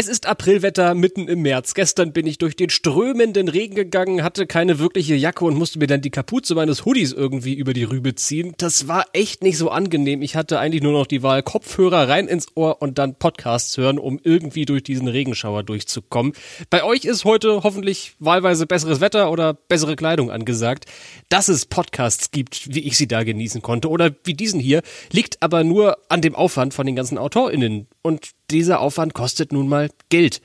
Es ist Aprilwetter mitten im März. Gestern bin ich durch den strömenden Regen gegangen, hatte keine wirkliche Jacke und musste mir dann die Kapuze meines Hoodies irgendwie über die Rübe ziehen. Das war echt nicht so angenehm. Ich hatte eigentlich nur noch die Wahl Kopfhörer rein ins Ohr und dann Podcasts hören, um irgendwie durch diesen Regenschauer durchzukommen. Bei euch ist heute hoffentlich wahlweise besseres Wetter oder bessere Kleidung angesagt. Dass es Podcasts gibt, wie ich sie da genießen konnte oder wie diesen hier, liegt aber nur an dem Aufwand von den ganzen AutorInnen. Und dieser Aufwand kostet nun mal Geld.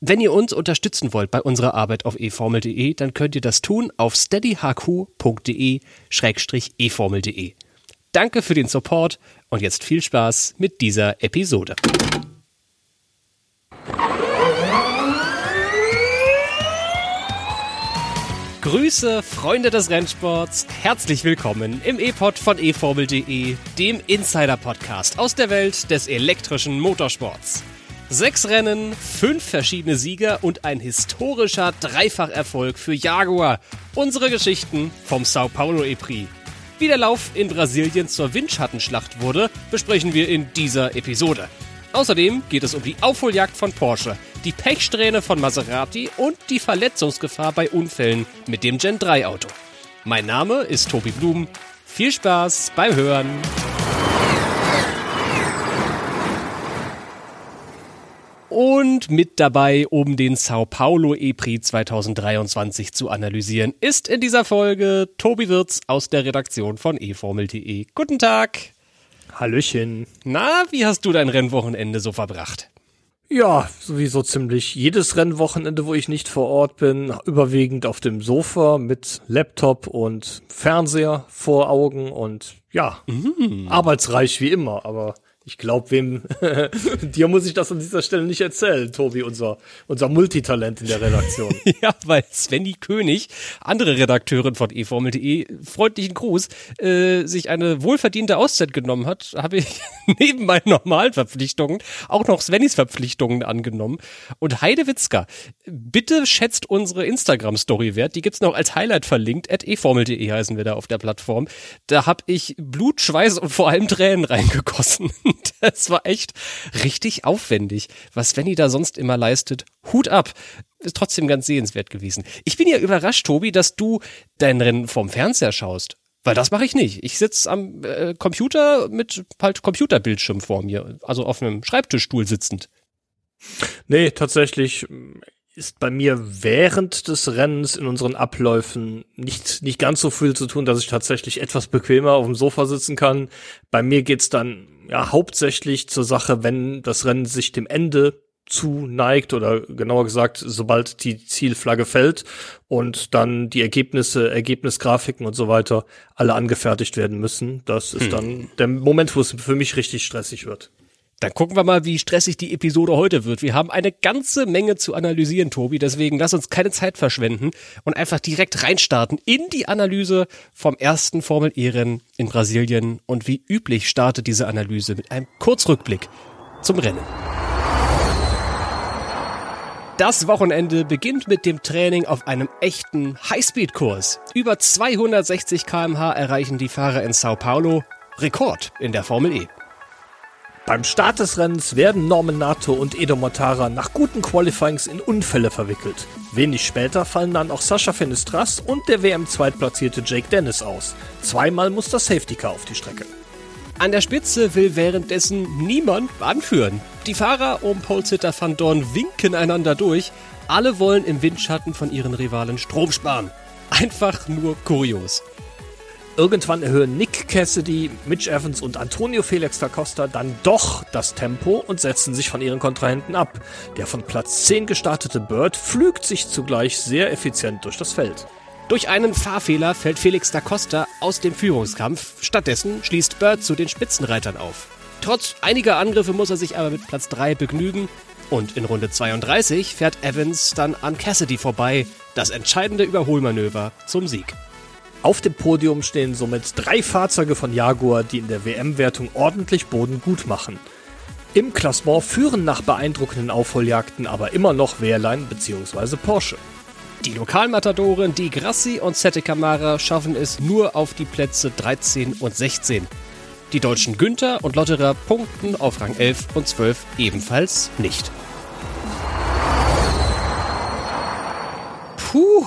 Wenn ihr uns unterstützen wollt bei unserer Arbeit auf eformel.de, dann könnt ihr das tun auf steadyhq.de-eformel.de. Danke für den Support und jetzt viel Spaß mit dieser Episode. Grüße, Freunde des Rennsports, herzlich willkommen im E-Pod von eFormel.de, dem Insider-Podcast aus der Welt des elektrischen Motorsports. Sechs Rennen, fünf verschiedene Sieger und ein historischer Dreifacherfolg für Jaguar. Unsere Geschichten vom Sao Paulo E-Prix. Wie der Lauf in Brasilien zur Windschattenschlacht wurde, besprechen wir in dieser Episode. Außerdem geht es um die Aufholjagd von Porsche, die Pechsträhne von Maserati und die Verletzungsgefahr bei Unfällen mit dem Gen 3 Auto. Mein Name ist Tobi Blum. Viel Spaß beim Hören. Und mit dabei, um den Sao Paulo E-Prix 2023 zu analysieren, ist in dieser Folge Tobi Wirz aus der Redaktion von eFormel.de. Guten Tag. Hallöchen. Na, wie hast du dein Rennwochenende so verbracht? Ja, sowieso ziemlich jedes Rennwochenende, wo ich nicht vor Ort bin, überwiegend auf dem Sofa mit Laptop und Fernseher vor Augen und ja, mhm. arbeitsreich wie immer, aber ich glaube, wem dir muss ich das an dieser Stelle nicht erzählen, Tobi, unser, unser Multitalent in der Redaktion. ja, weil Svenny König, andere Redakteurin von eFormel.de, freundlichen Gruß, äh, sich eine wohlverdiente Auszeit genommen hat, habe ich neben meinen normalen Verpflichtungen auch noch Svennys Verpflichtungen angenommen. Und Heide Witzka, bitte schätzt unsere Instagram-Story wert. Die gibt's noch als Highlight verlinkt. At eFormel.de heißen wir da auf der Plattform. Da habe ich Blut, Schweiß und vor allem Tränen reingegossen. das war echt richtig aufwendig, was Svenny da sonst immer leistet. Hut ab. Ist trotzdem ganz sehenswert gewesen. Ich bin ja überrascht, Tobi, dass du dein Rennen vom Fernseher schaust. Weil das mache ich nicht. Ich sitze am äh, Computer mit halt Computerbildschirm vor mir, also auf einem Schreibtischstuhl sitzend. Nee, tatsächlich ist bei mir während des Rennens in unseren Abläufen nicht, nicht ganz so viel zu tun, dass ich tatsächlich etwas bequemer auf dem Sofa sitzen kann. Bei mir geht's dann ja hauptsächlich zur Sache, wenn das Rennen sich dem Ende zuneigt oder genauer gesagt, sobald die Zielflagge fällt und dann die Ergebnisse, Ergebnisgrafiken und so weiter alle angefertigt werden müssen. Das ist hm. dann der Moment, wo es für mich richtig stressig wird. Dann gucken wir mal, wie stressig die Episode heute wird. Wir haben eine ganze Menge zu analysieren, Tobi. Deswegen lass uns keine Zeit verschwenden und einfach direkt reinstarten in die Analyse vom ersten Formel E-Rennen in Brasilien. Und wie üblich startet diese Analyse mit einem Kurzrückblick zum Rennen. Das Wochenende beginnt mit dem Training auf einem echten Highspeed-Kurs. Über 260 kmh erreichen die Fahrer in Sao Paulo. Rekord in der Formel E. Beim Start des Rennens werden Norman Nato und Edo Mortara nach guten Qualifyings in Unfälle verwickelt. Wenig später fallen dann auch Sascha Fenestras und der WM-Zweitplatzierte Jake Dennis aus. Zweimal muss das Safety Car auf die Strecke. An der Spitze will währenddessen niemand anführen. Die Fahrer um Polesitter van Dorn winken einander durch. Alle wollen im Windschatten von ihren Rivalen Strom sparen. Einfach nur kurios. Irgendwann erhöhen Nick Cassidy, Mitch Evans und Antonio Felix da Costa dann doch das Tempo und setzen sich von ihren Kontrahenten ab. Der von Platz 10 gestartete Bird pflügt sich zugleich sehr effizient durch das Feld. Durch einen Fahrfehler fällt Felix da Costa aus dem Führungskampf. Stattdessen schließt Bird zu den Spitzenreitern auf. Trotz einiger Angriffe muss er sich aber mit Platz 3 begnügen. Und in Runde 32 fährt Evans dann an Cassidy vorbei. Das entscheidende Überholmanöver zum Sieg. Auf dem Podium stehen somit drei Fahrzeuge von Jaguar, die in der WM-Wertung ordentlich Boden gut machen. Im Klassement führen nach beeindruckenden Aufholjagden aber immer noch Wehrlein bzw. Porsche. Die Lokalmatadoren Di Grassi und Sette Camara schaffen es nur auf die Plätze 13 und 16. Die deutschen Günther und Lotterer punkten auf Rang 11 und 12 ebenfalls nicht. Puh,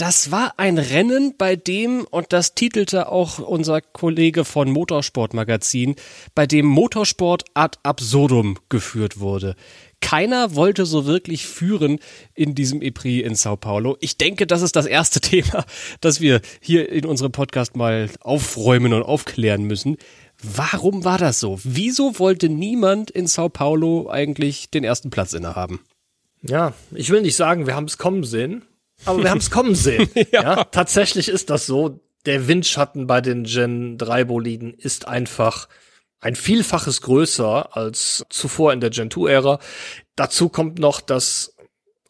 das war ein Rennen, bei dem, und das titelte auch unser Kollege von Motorsport Magazin, bei dem Motorsport ad absurdum geführt wurde. Keiner wollte so wirklich führen in diesem EPRI in Sao Paulo. Ich denke, das ist das erste Thema, das wir hier in unserem Podcast mal aufräumen und aufklären müssen. Warum war das so? Wieso wollte niemand in Sao Paulo eigentlich den ersten Platz innehaben? Ja, ich will nicht sagen, wir haben es kommen sehen, aber wir haben es kommen sehen. ja. ja. tatsächlich ist das so. Der Windschatten bei den Gen 3 Boliden ist einfach ein Vielfaches größer als zuvor in der Gen 2-Ära. Dazu kommt noch, dass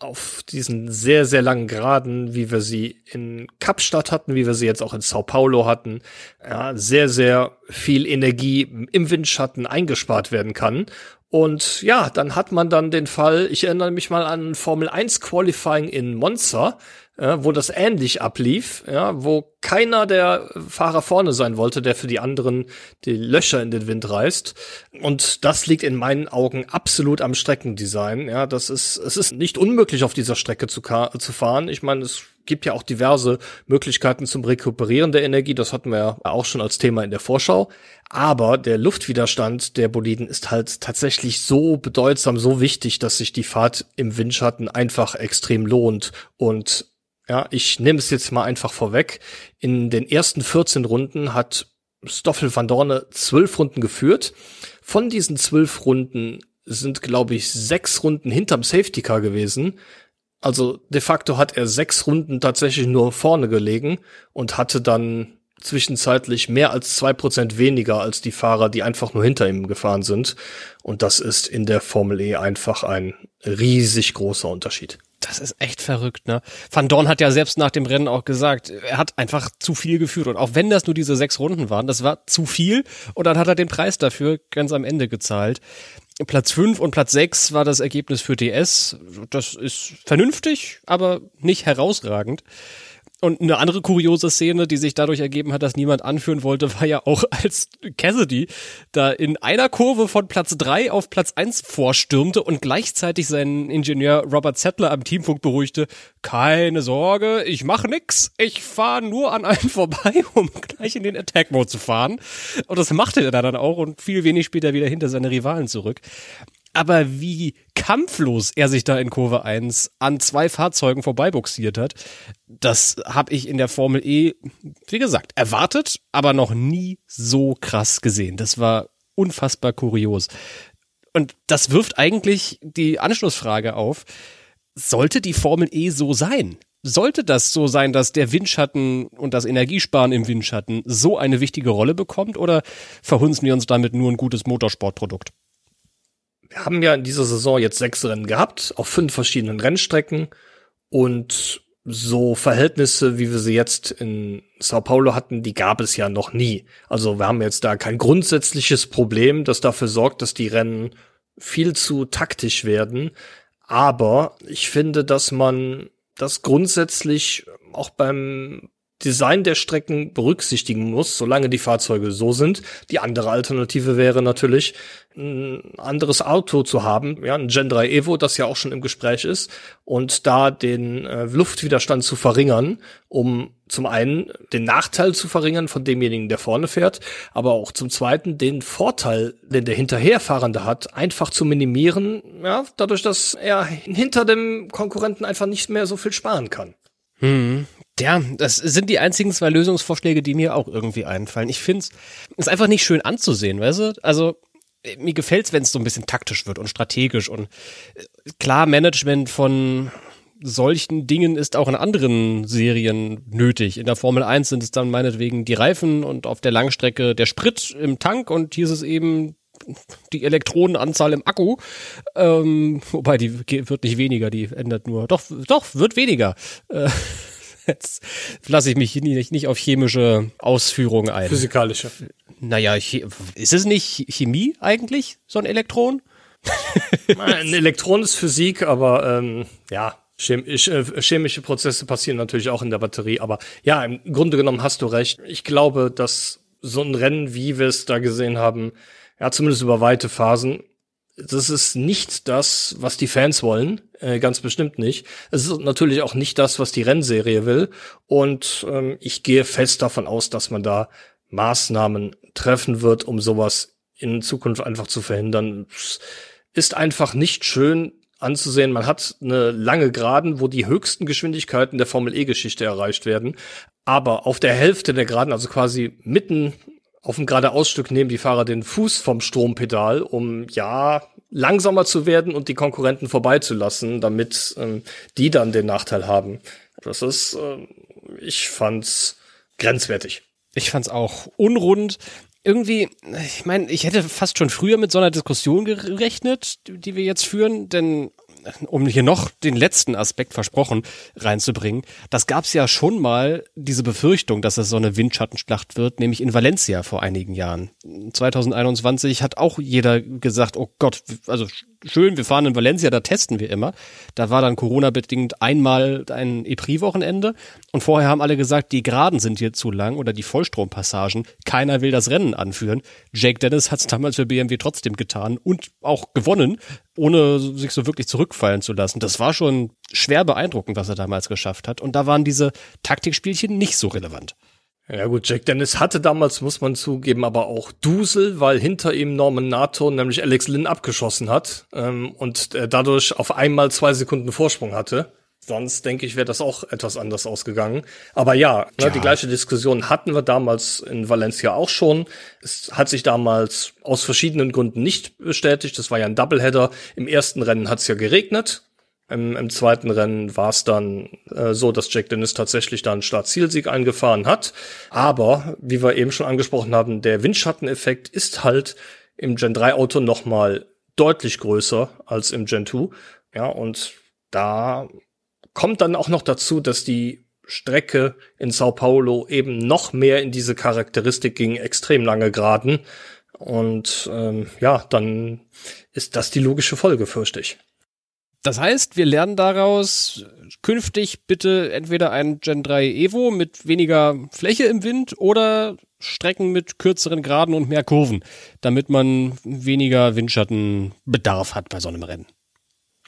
auf diesen sehr, sehr langen Graden, wie wir sie in Kapstadt hatten, wie wir sie jetzt auch in Sao Paulo hatten, ja, sehr, sehr viel Energie im Windschatten eingespart werden kann. Und ja, dann hat man dann den Fall, ich erinnere mich mal an Formel 1 Qualifying in Monza, ja, wo das ähnlich ablief, ja, wo keiner der Fahrer vorne sein wollte, der für die anderen die Löcher in den Wind reißt. Und das liegt in meinen Augen absolut am Streckendesign. Ja, das ist, es ist nicht unmöglich, auf dieser Strecke zu, zu fahren. Ich meine, es gibt ja auch diverse Möglichkeiten zum Rekuperieren der Energie. Das hatten wir ja auch schon als Thema in der Vorschau. Aber der Luftwiderstand der Boliden ist halt tatsächlich so bedeutsam, so wichtig, dass sich die Fahrt im Windschatten einfach extrem lohnt. Und ja, ich nehme es jetzt mal einfach vorweg. In den ersten 14 Runden hat Stoffel van Dorne zwölf Runden geführt. Von diesen zwölf Runden sind, glaube ich, sechs Runden hinterm Safety Car gewesen. Also de facto hat er sechs Runden tatsächlich nur vorne gelegen und hatte dann zwischenzeitlich mehr als zwei Prozent weniger als die Fahrer, die einfach nur hinter ihm gefahren sind. Und das ist in der Formel E einfach ein riesig großer Unterschied. Das ist echt verrückt, ne? Van Dorn hat ja selbst nach dem Rennen auch gesagt, er hat einfach zu viel geführt. Und auch wenn das nur diese sechs Runden waren, das war zu viel. Und dann hat er den Preis dafür ganz am Ende gezahlt. Platz fünf und Platz sechs war das Ergebnis für DS. Das ist vernünftig, aber nicht herausragend. Und eine andere kuriose Szene, die sich dadurch ergeben hat, dass niemand anführen wollte, war ja auch, als Cassidy da in einer Kurve von Platz drei auf Platz eins vorstürmte und gleichzeitig seinen Ingenieur Robert Zettler am Teamfunk beruhigte, keine Sorge, ich mache nix, ich fahre nur an einem vorbei, um gleich in den Attack-Mode zu fahren. Und das machte er dann auch und viel wenig später wieder hinter seine Rivalen zurück. Aber wie kampflos er sich da in Kurve 1 an zwei Fahrzeugen vorbeibuxiert hat, das habe ich in der Formel E, wie gesagt, erwartet, aber noch nie so krass gesehen. Das war unfassbar kurios. Und das wirft eigentlich die Anschlussfrage auf, sollte die Formel E so sein? Sollte das so sein, dass der Windschatten und das Energiesparen im Windschatten so eine wichtige Rolle bekommt oder verhunzen wir uns damit nur ein gutes Motorsportprodukt? Wir haben ja in dieser Saison jetzt sechs Rennen gehabt, auf fünf verschiedenen Rennstrecken und so Verhältnisse, wie wir sie jetzt in Sao Paulo hatten, die gab es ja noch nie. Also wir haben jetzt da kein grundsätzliches Problem, das dafür sorgt, dass die Rennen viel zu taktisch werden. Aber ich finde, dass man das grundsätzlich auch beim Design der Strecken berücksichtigen muss, solange die Fahrzeuge so sind. Die andere Alternative wäre natürlich, ein anderes Auto zu haben, ja, ein Gen 3 Evo, das ja auch schon im Gespräch ist, und da den äh, Luftwiderstand zu verringern, um zum einen den Nachteil zu verringern von demjenigen, der vorne fährt, aber auch zum zweiten den Vorteil, den der Hinterherfahrende hat, einfach zu minimieren, ja, dadurch, dass er hinter dem Konkurrenten einfach nicht mehr so viel sparen kann. Hm, ja, das sind die einzigen zwei Lösungsvorschläge, die mir auch irgendwie einfallen. Ich finde es einfach nicht schön anzusehen, weißt du? Also mir gefällt's, wenn es so ein bisschen taktisch wird und strategisch und äh, klar Management von solchen Dingen ist auch in anderen Serien nötig. In der Formel 1 sind es dann meinetwegen die Reifen und auf der Langstrecke der Sprit im Tank und hier ist es eben die Elektronenanzahl im Akku. Ähm, wobei die wird nicht weniger, die ändert nur. Doch, doch, wird weniger. Äh, Jetzt lasse ich mich nicht, nicht auf chemische Ausführungen ein. Physikalische. Naja, ist es nicht Chemie eigentlich, so ein Elektron? ein Elektron ist Physik, aber ähm, ja, äh, chemische Prozesse passieren natürlich auch in der Batterie. Aber ja, im Grunde genommen hast du recht. Ich glaube, dass so ein Rennen, wie wir es da gesehen haben, ja, zumindest über weite Phasen, das ist nicht das, was die Fans wollen, äh, ganz bestimmt nicht. Es ist natürlich auch nicht das, was die Rennserie will. Und ähm, ich gehe fest davon aus, dass man da Maßnahmen treffen wird, um sowas in Zukunft einfach zu verhindern. Ist einfach nicht schön anzusehen. Man hat eine lange Geraden, wo die höchsten Geschwindigkeiten der Formel E-Geschichte erreicht werden. Aber auf der Hälfte der Geraden, also quasi mitten auf dem geradeausstück nehmen die Fahrer den Fuß vom Strompedal, um ja langsamer zu werden und die Konkurrenten vorbeizulassen, damit ähm, die dann den Nachteil haben. Das ist, äh, ich fand's grenzwertig. Ich fand's auch unrund. Irgendwie, ich meine, ich hätte fast schon früher mit so einer Diskussion gerechnet, die wir jetzt führen, denn um hier noch den letzten Aspekt versprochen reinzubringen, das gab es ja schon mal diese Befürchtung, dass es so eine Windschattenschlacht wird, nämlich in Valencia vor einigen Jahren. 2021 hat auch jeder gesagt, oh Gott, also schön, wir fahren in Valencia, da testen wir immer. Da war dann Corona-bedingt einmal ein EPRI-Wochenende und vorher haben alle gesagt, die Geraden sind hier zu lang oder die Vollstrompassagen. Keiner will das Rennen anführen. Jake Dennis hat es damals für BMW trotzdem getan und auch gewonnen, ohne sich so wirklich zurückfallen zu lassen. Das war schon schwer beeindruckend, was er damals geschafft hat. Und da waren diese Taktikspielchen nicht so relevant. Ja gut, Jack Dennis hatte damals, muss man zugeben, aber auch Dusel, weil hinter ihm Norman Nato, nämlich Alex Lynn, abgeschossen hat ähm, und dadurch auf einmal zwei Sekunden Vorsprung hatte. Sonst denke ich, wäre das auch etwas anders ausgegangen. Aber ja, ja. Ne, die gleiche Diskussion hatten wir damals in Valencia auch schon. Es hat sich damals aus verschiedenen Gründen nicht bestätigt. Das war ja ein Doubleheader. Im ersten Rennen hat es ja geregnet. Im, im zweiten Rennen war es dann äh, so, dass Jack Dennis tatsächlich dann Start-Zielsieg eingefahren hat. Aber, wie wir eben schon angesprochen haben, der Windschatteneffekt ist halt im Gen 3 Auto nochmal deutlich größer als im Gen 2. Ja, und da kommt dann auch noch dazu, dass die Strecke in Sao Paulo eben noch mehr in diese Charakteristik ging, extrem lange Geraden. Und ähm, ja, dann ist das die logische Folge, fürchte ich. Das heißt, wir lernen daraus künftig bitte entweder ein Gen 3 Evo mit weniger Fläche im Wind oder Strecken mit kürzeren Graden und mehr Kurven, damit man weniger Windschattenbedarf hat bei so einem Rennen.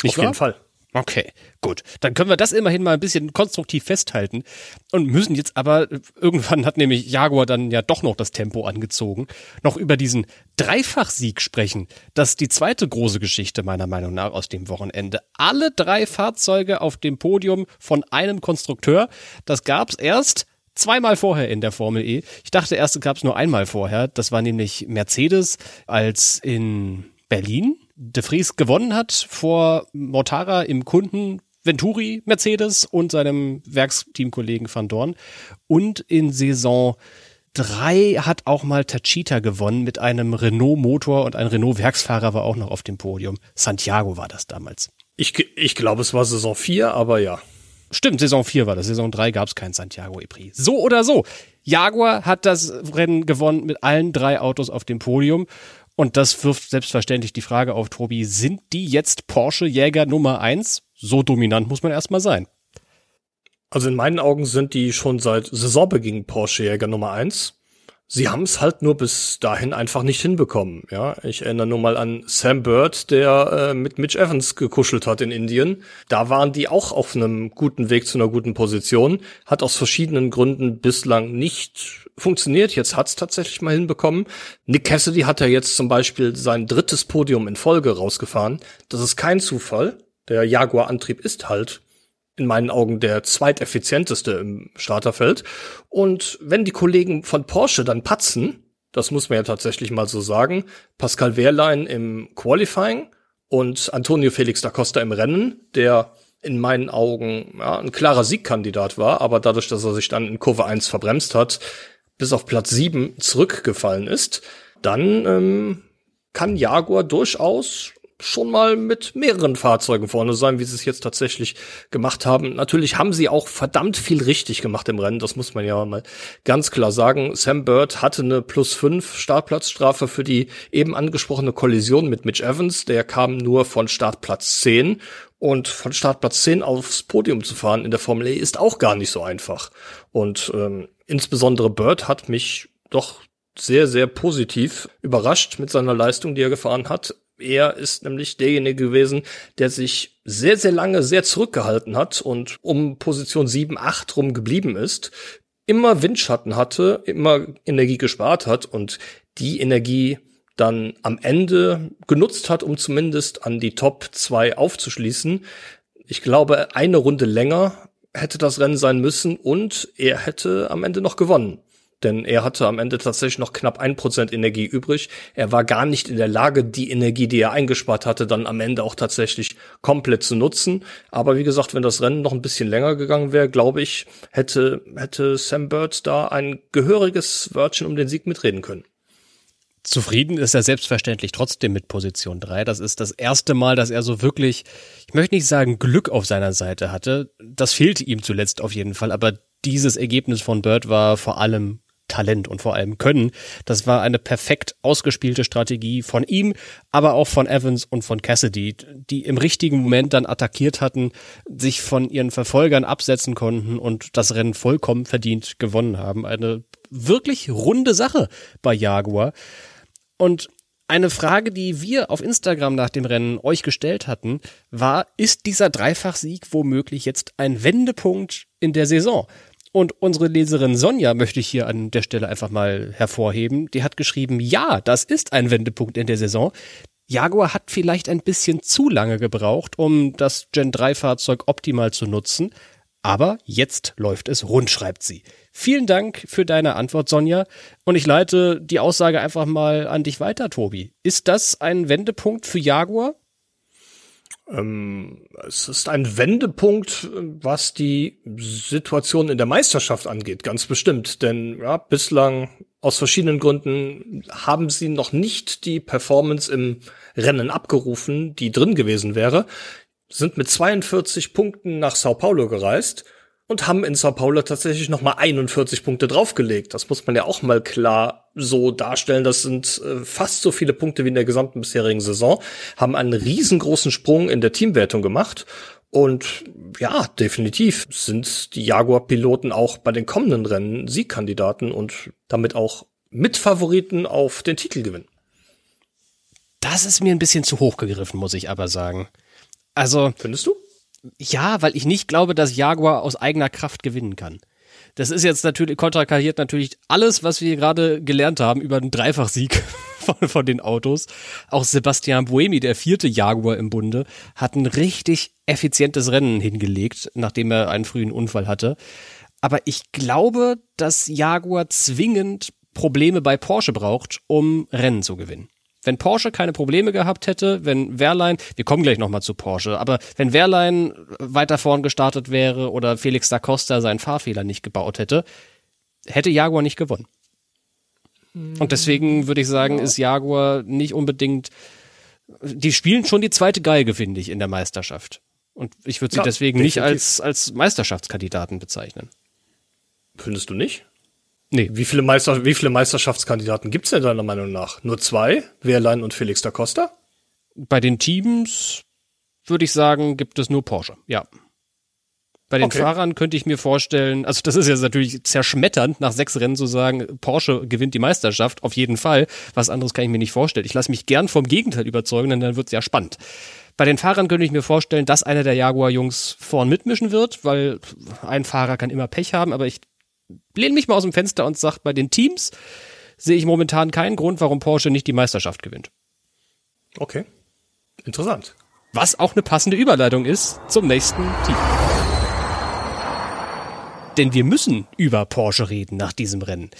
Nicht Auf wahr? jeden Fall. Okay, gut. Dann können wir das immerhin mal ein bisschen konstruktiv festhalten und müssen jetzt aber, irgendwann hat nämlich Jaguar dann ja doch noch das Tempo angezogen, noch über diesen Dreifachsieg sprechen. Das ist die zweite große Geschichte meiner Meinung nach aus dem Wochenende. Alle drei Fahrzeuge auf dem Podium von einem Konstrukteur. Das gab's erst zweimal vorher in der Formel E. Ich dachte erst, gab es nur einmal vorher. Das war nämlich Mercedes, als in Berlin De Vries gewonnen hat vor Mortara im Kunden Venturi Mercedes und seinem Werksteamkollegen Van Dorn. Und in Saison 3 hat auch mal Tachita gewonnen mit einem Renault-Motor und ein Renault-Werksfahrer war auch noch auf dem Podium. Santiago war das damals. Ich, ich glaube, es war Saison 4, aber ja. Stimmt, Saison 4 war das. Saison 3 gab es kein Santiago Epri. So oder so. Jaguar hat das Rennen gewonnen mit allen drei Autos auf dem Podium. Und das wirft selbstverständlich die Frage auf, Tobi, sind die jetzt Porsche-Jäger Nummer eins? So dominant muss man erstmal sein. Also in meinen Augen sind die schon seit Saisonbeginn Porsche-Jäger Nummer eins. Sie haben es halt nur bis dahin einfach nicht hinbekommen. Ja, ich erinnere nur mal an Sam Bird, der äh, mit Mitch Evans gekuschelt hat in Indien. Da waren die auch auf einem guten Weg zu einer guten Position. Hat aus verschiedenen Gründen bislang nicht funktioniert. Jetzt hat's tatsächlich mal hinbekommen. Nick Cassidy hat ja jetzt zum Beispiel sein drittes Podium in Folge rausgefahren. Das ist kein Zufall. Der Jaguar-Antrieb ist halt in meinen Augen der zweiteffizienteste im Starterfeld. Und wenn die Kollegen von Porsche dann patzen, das muss man ja tatsächlich mal so sagen, Pascal Wehrlein im Qualifying und Antonio Felix da Costa im Rennen, der in meinen Augen ja, ein klarer Siegkandidat war, aber dadurch, dass er sich dann in Kurve 1 verbremst hat, bis auf Platz 7 zurückgefallen ist, dann ähm, kann Jaguar durchaus schon mal mit mehreren Fahrzeugen vorne sein, wie sie es jetzt tatsächlich gemacht haben. Natürlich haben sie auch verdammt viel richtig gemacht im Rennen, das muss man ja mal ganz klar sagen. Sam Bird hatte eine plus 5 Startplatzstrafe für die eben angesprochene Kollision mit Mitch Evans. Der kam nur von Startplatz 10 und von Startplatz 10 aufs Podium zu fahren in der Formel E ist auch gar nicht so einfach. Und ähm, insbesondere Bird hat mich doch sehr, sehr positiv überrascht mit seiner Leistung, die er gefahren hat Er ist nämlich derjenige gewesen, der sich sehr, sehr lange sehr zurückgehalten hat und um Position 7, 8 rum geblieben ist, immer Windschatten hatte, immer Energie gespart hat und die Energie dann am Ende genutzt hat, um zumindest an die Top 2 aufzuschließen. Ich glaube, eine Runde länger hätte das Rennen sein müssen und er hätte am Ende noch gewonnen. Denn er hatte am Ende tatsächlich noch knapp ein Prozent Energie übrig. Er war gar nicht in der Lage, die Energie, die er eingespart hatte, dann am Ende auch tatsächlich komplett zu nutzen. Aber wie gesagt, wenn das Rennen noch ein bisschen länger gegangen wäre, glaube ich, hätte, hätte Sam Bird da ein gehöriges Wörtchen um den Sieg mitreden können. Zufrieden ist er selbstverständlich trotzdem mit Position 3. Das ist das erste Mal, dass er so wirklich, ich möchte nicht sagen Glück auf seiner Seite hatte. Das fehlte ihm zuletzt auf jeden Fall. Aber dieses Ergebnis von Bird war vor allem Talent und vor allem Können. Das war eine perfekt ausgespielte Strategie von ihm, aber auch von Evans und von Cassidy, die im richtigen Moment dann attackiert hatten, sich von ihren Verfolgern absetzen konnten und das Rennen vollkommen verdient gewonnen haben. Eine wirklich runde Sache bei Jaguar. Und eine Frage, die wir auf Instagram nach dem Rennen euch gestellt hatten, war, ist dieser Dreifachsieg womöglich jetzt ein Wendepunkt in der Saison? Und unsere Leserin Sonja möchte ich hier an der Stelle einfach mal hervorheben. Die hat geschrieben, ja, das ist ein Wendepunkt in der Saison. Jaguar hat vielleicht ein bisschen zu lange gebraucht, um das Gen 3 Fahrzeug optimal zu nutzen. Aber jetzt läuft es rund, schreibt sie. Vielen Dank für deine Antwort, Sonja. Und ich leite die Aussage einfach mal an dich weiter, Tobi. Ist das ein Wendepunkt für Jaguar? Ähm, es ist ein Wendepunkt, was die Situation in der Meisterschaft angeht, ganz bestimmt. Denn ja, bislang aus verschiedenen Gründen haben sie noch nicht die Performance im Rennen abgerufen, die drin gewesen wäre, sind mit 42 Punkten nach Sao Paulo gereist und haben in Sao Paulo tatsächlich noch mal 41 Punkte draufgelegt. Das muss man ja auch mal klar so darstellen. Das sind äh, fast so viele Punkte wie in der gesamten bisherigen Saison, haben einen riesengroßen Sprung in der Teamwertung gemacht. Und ja, definitiv sind die Jaguar-Piloten auch bei den kommenden Rennen Siegkandidaten und damit auch Mitfavoriten auf den Titelgewinn. Das ist mir ein bisschen zu hoch gegriffen, muss ich aber sagen. Also. Findest du? Ja, weil ich nicht glaube, dass Jaguar aus eigener Kraft gewinnen kann. Das ist jetzt natürlich, konterkariert natürlich alles, was wir gerade gelernt haben über den Dreifachsieg von, von den Autos. Auch Sebastian Buemi, der vierte Jaguar im Bunde, hat ein richtig effizientes Rennen hingelegt, nachdem er einen frühen Unfall hatte. Aber ich glaube, dass Jaguar zwingend Probleme bei Porsche braucht, um Rennen zu gewinnen wenn Porsche keine Probleme gehabt hätte, wenn Wehrlein, wir kommen gleich nochmal zu Porsche, aber wenn Wehrlein weiter vorn gestartet wäre oder Felix da Costa seinen Fahrfehler nicht gebaut hätte, hätte Jaguar nicht gewonnen. Und deswegen würde ich sagen, ist Jaguar nicht unbedingt, die spielen schon die zweite Geige, finde ich, in der Meisterschaft. Und ich würde sie ja, deswegen definitiv. nicht als, als Meisterschaftskandidaten bezeichnen. Findest du nicht? Nee. Wie viele, Meister, wie viele Meisterschaftskandidaten gibt's denn deiner Meinung nach? Nur zwei? Wehrlein und Felix da Costa? Bei den Teams würde ich sagen, gibt es nur Porsche, ja. Bei den okay. Fahrern könnte ich mir vorstellen, also das ist jetzt natürlich zerschmetternd, nach sechs Rennen zu sagen, Porsche gewinnt die Meisterschaft, auf jeden Fall. Was anderes kann ich mir nicht vorstellen. Ich lasse mich gern vom Gegenteil überzeugen, denn dann wird's ja spannend. Bei den Fahrern könnte ich mir vorstellen, dass einer der Jaguar-Jungs vorn mitmischen wird, weil ein Fahrer kann immer Pech haben, aber ich lehne mich mal aus dem Fenster und sage, bei den Teams sehe ich momentan keinen Grund, warum Porsche nicht die Meisterschaft gewinnt. Okay. Interessant. Was auch eine passende Überleitung ist zum nächsten Team. Denn wir müssen über Porsche reden nach diesem Rennen.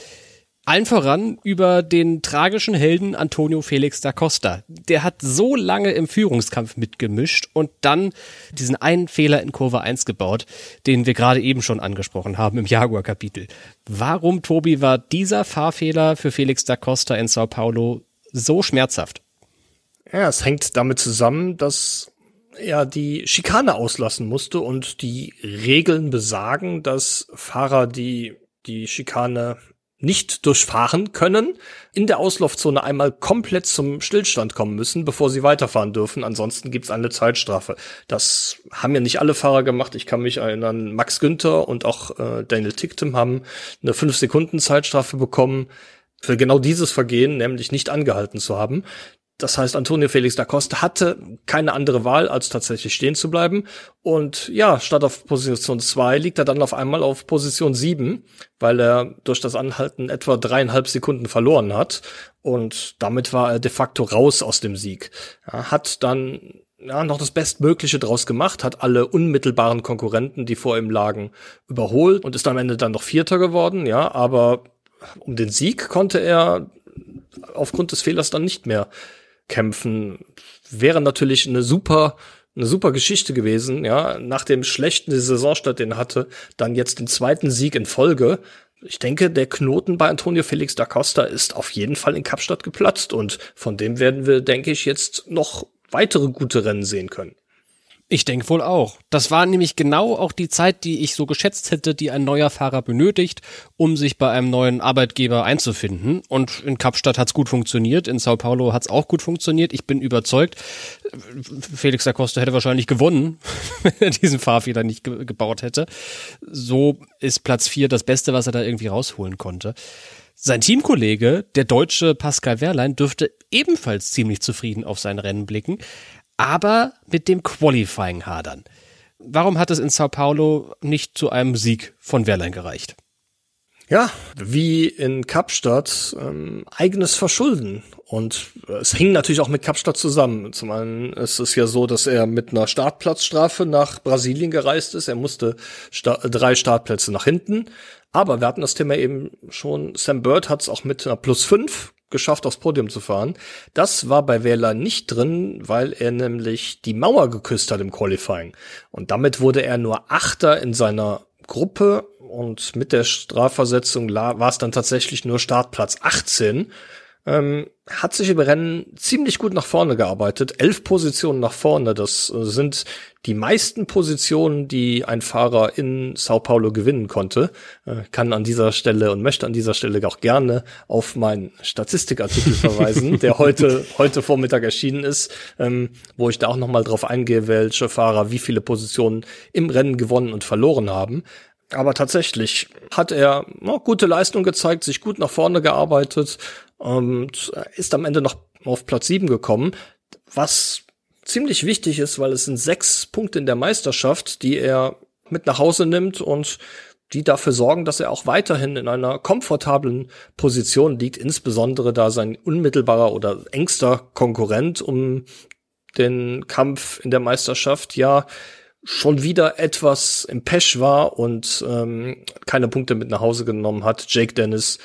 Allen voran über den tragischen Helden Antonio Felix da Costa. Der hat so lange im Führungskampf mitgemischt und dann diesen einen Fehler in Kurve 1 gebaut, den wir gerade eben schon angesprochen haben im Jaguar-Kapitel. Warum, Tobi, war dieser Fahrfehler für Felix da Costa in Sao Paulo so schmerzhaft? Ja, es hängt damit zusammen, dass er die Schikane auslassen musste und die Regeln besagen, dass Fahrer, die die Schikane nicht durchfahren können, in der Auslaufzone einmal komplett zum Stillstand kommen müssen, bevor sie weiterfahren dürfen. Ansonsten gibt's eine Zeitstrafe. Das haben ja nicht alle Fahrer gemacht. Ich kann mich erinnern, Max Günther und auch äh, Daniel Ticktum haben eine 5 Sekunden Zeitstrafe bekommen für genau dieses Vergehen, nämlich nicht angehalten zu haben. Das heißt, Antonio Felix da Costa hatte keine andere Wahl, als tatsächlich stehen zu bleiben. Und ja, statt auf Position zwei liegt er dann auf einmal auf Position sieben, weil er durch das Anhalten etwa dreieinhalb Sekunden verloren hat. Und damit war er de facto raus aus dem Sieg. Er hat dann ja, noch das Bestmögliche draus gemacht, hat alle unmittelbaren Konkurrenten, die vor ihm lagen, überholt und ist am Ende dann noch Vierter geworden, ja, aber um den Sieg konnte er aufgrund des Fehlers dann nicht mehr kämpfen. Wäre natürlich eine super eine super Geschichte gewesen, ja, nach dem schlechten Saisonstart, den er hatte, dann jetzt den zweiten Sieg in Folge. Ich denke, der Knoten bei Antonio Felix da Costa ist auf jeden Fall in Kapstadt geplatzt und von dem werden wir, denke ich, jetzt noch weitere gute Rennen sehen können. Ich denke wohl auch. Das war nämlich genau auch die Zeit, die ich so geschätzt hätte, die ein neuer Fahrer benötigt, um sich bei einem neuen Arbeitgeber einzufinden. Und in Kapstadt hat's gut funktioniert, in Sao Paulo hat's auch gut funktioniert. Ich bin überzeugt, Felix da Costa hätte wahrscheinlich gewonnen, wenn er diesen Fahrfehler nicht ge gebaut hätte. So ist Platz vier das Beste, was er da irgendwie rausholen konnte. Sein Teamkollege, der deutsche Pascal Wehrlein, dürfte ebenfalls ziemlich zufrieden auf sein Rennen blicken aber mit dem Qualifying hadern. Warum hat es in Sao Paulo nicht zu einem Sieg von Wehrlein gereicht? Ja, wie in Kapstadt, ähm, eigenes Verschulden. Und es hing natürlich auch mit Kapstadt zusammen. Zum einen ist es ja so, dass er mit einer Startplatzstrafe nach Brasilien gereist ist. Er musste sta drei Startplätze nach hinten. Aber wir hatten das Thema eben schon. Sam Bird hat es auch mit einer Plus 5 geschafft, aufs Podium zu fahren. Das war bei Wähler nicht drin, weil er nämlich die Mauer geküsst hat im Qualifying. Und damit wurde er nur Achter in seiner Gruppe und mit der Strafversetzung war es dann tatsächlich nur Startplatz 18 ähm, hat sich im Rennen ziemlich gut nach vorne gearbeitet. Elf Positionen nach vorne, das äh, sind die meisten Positionen, die ein Fahrer in Sao Paulo gewinnen konnte. Äh, kann an dieser Stelle und möchte an dieser Stelle auch gerne auf meinen Statistikartikel verweisen, der heute, heute Vormittag erschienen ist, ähm, wo ich da auch nochmal drauf eingehe, welche Fahrer wie viele Positionen im Rennen gewonnen und verloren haben. Aber tatsächlich hat er oh, gute Leistung gezeigt, sich gut nach vorne gearbeitet, und ist am Ende noch auf Platz 7 gekommen, was ziemlich wichtig ist, weil es sind sechs Punkte in der Meisterschaft, die er mit nach Hause nimmt und die dafür sorgen, dass er auch weiterhin in einer komfortablen Position liegt, insbesondere da sein unmittelbarer oder engster Konkurrent um den Kampf in der Meisterschaft ja schon wieder etwas im Pesch war und ähm, keine Punkte mit nach Hause genommen hat. Jake Dennis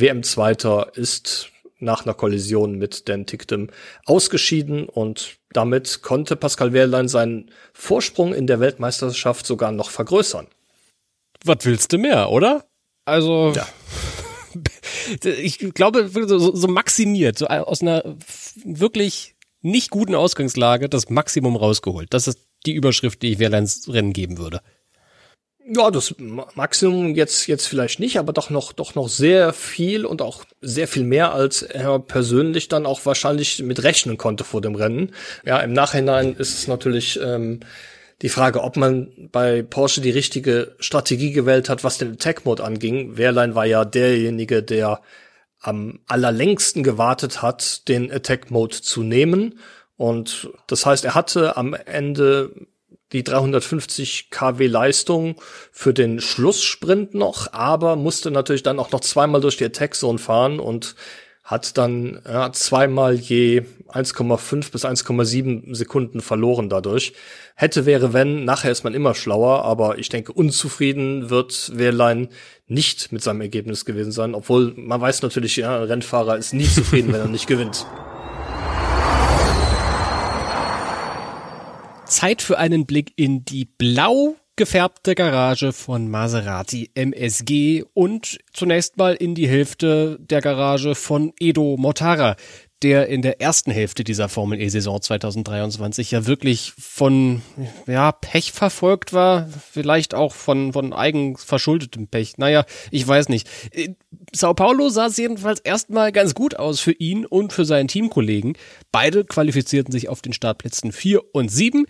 WM-Zweiter ist nach einer Kollision mit Dan Ticktem ausgeschieden und damit konnte Pascal Wehrlein seinen Vorsprung in der Weltmeisterschaft sogar noch vergrößern. Was willst du mehr, oder? Also, ja. ich glaube, so, so maximiert, so aus einer wirklich nicht guten Ausgangslage das Maximum rausgeholt. Das ist die Überschrift, die ich Wehrleins Rennen geben würde. Ja, das Maximum jetzt jetzt vielleicht nicht, aber doch noch doch noch sehr viel und auch sehr viel mehr als er persönlich dann auch wahrscheinlich mit rechnen konnte vor dem Rennen. Ja, im Nachhinein ist es natürlich ähm, die Frage, ob man bei Porsche die richtige Strategie gewählt hat, was den Attack Mode anging. Wehrlein war ja derjenige, der am allerlängsten gewartet hat, den Attack Mode zu nehmen. Und das heißt, er hatte am Ende die 350 kW Leistung für den Schlusssprint noch, aber musste natürlich dann auch noch zweimal durch die Attack Zone fahren und hat dann ja, zweimal je 1,5 bis 1,7 Sekunden verloren dadurch. Hätte wäre wenn, nachher ist man immer schlauer, aber ich denke, unzufrieden wird Wehrlein nicht mit seinem Ergebnis gewesen sein, obwohl man weiß natürlich, ja, ein Rennfahrer ist nie zufrieden, wenn er nicht gewinnt. Zeit für einen Blick in die blau gefärbte Garage von Maserati MSG und zunächst mal in die Hälfte der Garage von Edo Mortara, der in der ersten Hälfte dieser Formel E-Saison 2023 ja wirklich von ja, Pech verfolgt war, vielleicht auch von, von eigen verschuldetem Pech. Naja, ich weiß nicht. In Sao Paulo sah es jedenfalls erstmal ganz gut aus für ihn und für seinen Teamkollegen. Beide qualifizierten sich auf den Startplätzen 4 und 7.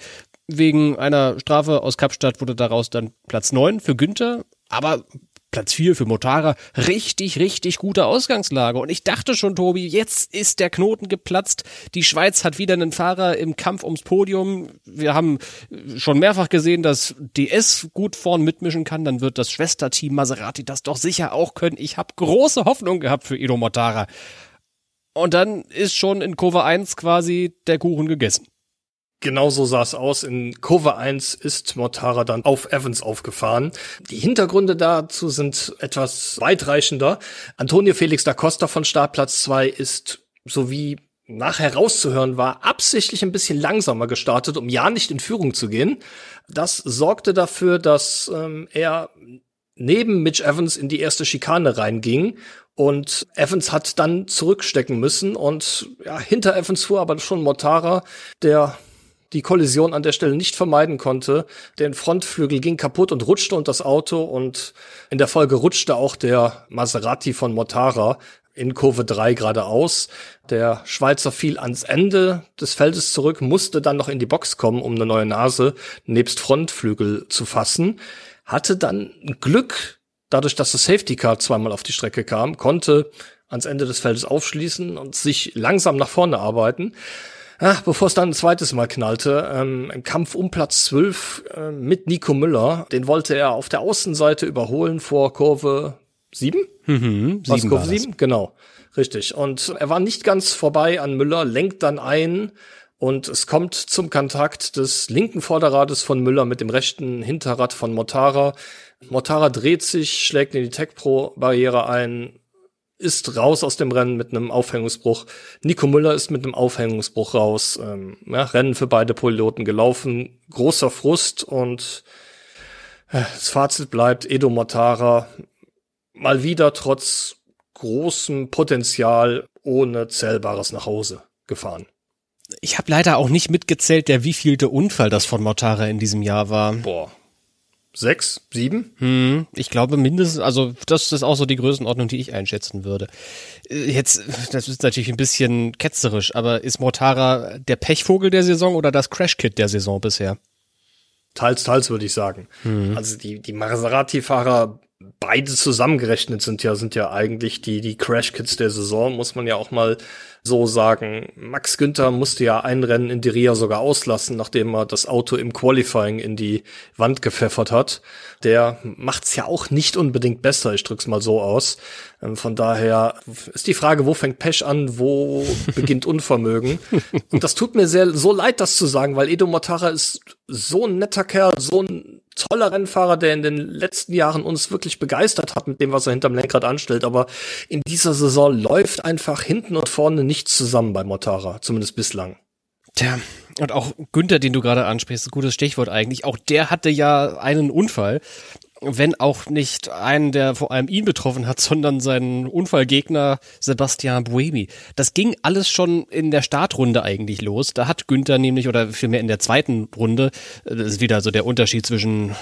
Wegen einer Strafe aus Kapstadt wurde daraus dann Platz 9 für Günther. Aber Platz 4 für Motara, richtig, richtig gute Ausgangslage. Und ich dachte schon, Tobi, jetzt ist der Knoten geplatzt. Die Schweiz hat wieder einen Fahrer im Kampf ums Podium. Wir haben schon mehrfach gesehen, dass DS gut vorn mitmischen kann. Dann wird das Schwesterteam Maserati das doch sicher auch können. Ich habe große Hoffnung gehabt für Edo Motara. Und dann ist schon in Kurve 1 quasi der Kuchen gegessen. Genau so sah es aus. In Kurve 1 ist Mortara dann auf Evans aufgefahren. Die Hintergründe dazu sind etwas weitreichender. Antonio Felix da Costa von Startplatz 2 ist, so wie nachher rauszuhören war, absichtlich ein bisschen langsamer gestartet, um ja nicht in Führung zu gehen. Das sorgte dafür, dass ähm, er neben Mitch Evans in die erste Schikane reinging und Evans hat dann zurückstecken müssen und ja, hinter Evans fuhr aber schon Mortara, der die Kollision an der Stelle nicht vermeiden konnte. Der Frontflügel ging kaputt und rutschte unter das Auto und in der Folge rutschte auch der Maserati von Mortara in Kurve 3 geradeaus. Der Schweizer fiel ans Ende des Feldes zurück, musste dann noch in die Box kommen, um eine neue Nase nebst Frontflügel zu fassen. Hatte dann Glück, dadurch, dass das Safety Car zweimal auf die Strecke kam, konnte ans Ende des Feldes aufschließen und sich langsam nach vorne arbeiten. Ach, bevor es dann ein zweites Mal knallte, ähm, im Kampf um Platz 12 äh, mit Nico Müller, den wollte er auf der Außenseite überholen vor Kurve 7? Mhm, Was, Kurve 7? Genau, richtig. Und er war nicht ganz vorbei an Müller, lenkt dann ein und es kommt zum Kontakt des linken Vorderrades von Müller mit dem rechten Hinterrad von Motara. Motara dreht sich, schlägt in die Tech Pro Barriere ein, ist raus aus dem Rennen mit einem Aufhängungsbruch. Nico Müller ist mit einem Aufhängungsbruch raus. Ähm, ja, Rennen für beide Piloten gelaufen. Großer Frust und äh, das Fazit bleibt Edo Mortara mal wieder trotz großem Potenzial ohne Zählbares nach Hause gefahren. Ich habe leider auch nicht mitgezählt, der wievielte Unfall das von Mortara in diesem Jahr war. Boah, sechs, sieben? Hm, ich glaube mindestens, also das ist auch so die Größenordnung, die ich einschätzen würde. Äh, jetzt, das ist natürlich ein bisschen ketzerisch, aber ist Mortara der Pechvogel der Saison oder das Crashkit der Saison bisher? Teils, teils würde ich sagen. Hm. Also die, die Maserati-Fahrer beide zusammengerechnet sind ja, sind ja eigentlich die, die Crash-Kits der Saison, muss man ja auch mal so sagen. Max Günther musste ja ein Rennen in Diria sogar auslassen, nachdem er das Auto im Qualifying in die Wand gepfeffert hat. Der macht's ja auch nicht unbedingt besser, ich drück's mal so aus. Ähm, von daher ist die Frage, wo fängt Pesch an, wo beginnt Unvermögen? Und das tut mir sehr so leid, das zu sagen, weil Edo Mortara ist so ein netter Kerl, so ein toller Rennfahrer, der in den letzten Jahren uns wirklich begeistert hat mit dem, was er hinterm Lenkrad anstellt. Aber in dieser Saison läuft einfach hinten und vorne nichts zusammen bei Mortara, zumindest bislang. Tja, und auch Günther, den du gerade ansprichst, gutes Stichwort eigentlich. Auch der hatte ja einen Unfall wenn auch nicht einen, der vor allem ihn betroffen hat, sondern seinen Unfallgegner Sebastian Buemi. Das ging alles schon in der Startrunde eigentlich los. Da hat Günther nämlich, oder vielmehr in der zweiten Runde, das ist wieder so der Unterschied zwischen,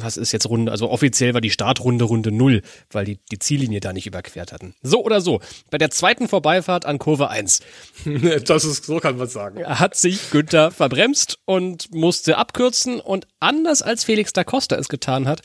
was ist jetzt Runde, also offiziell war die Startrunde Runde null, weil die die Ziellinie da nicht überquert hatten. So oder so, bei der zweiten Vorbeifahrt an Kurve 1. Das ist, so kann man sagen. Hat sich Günther verbremst und musste abkürzen und anders als Felix da Costa es getan hat,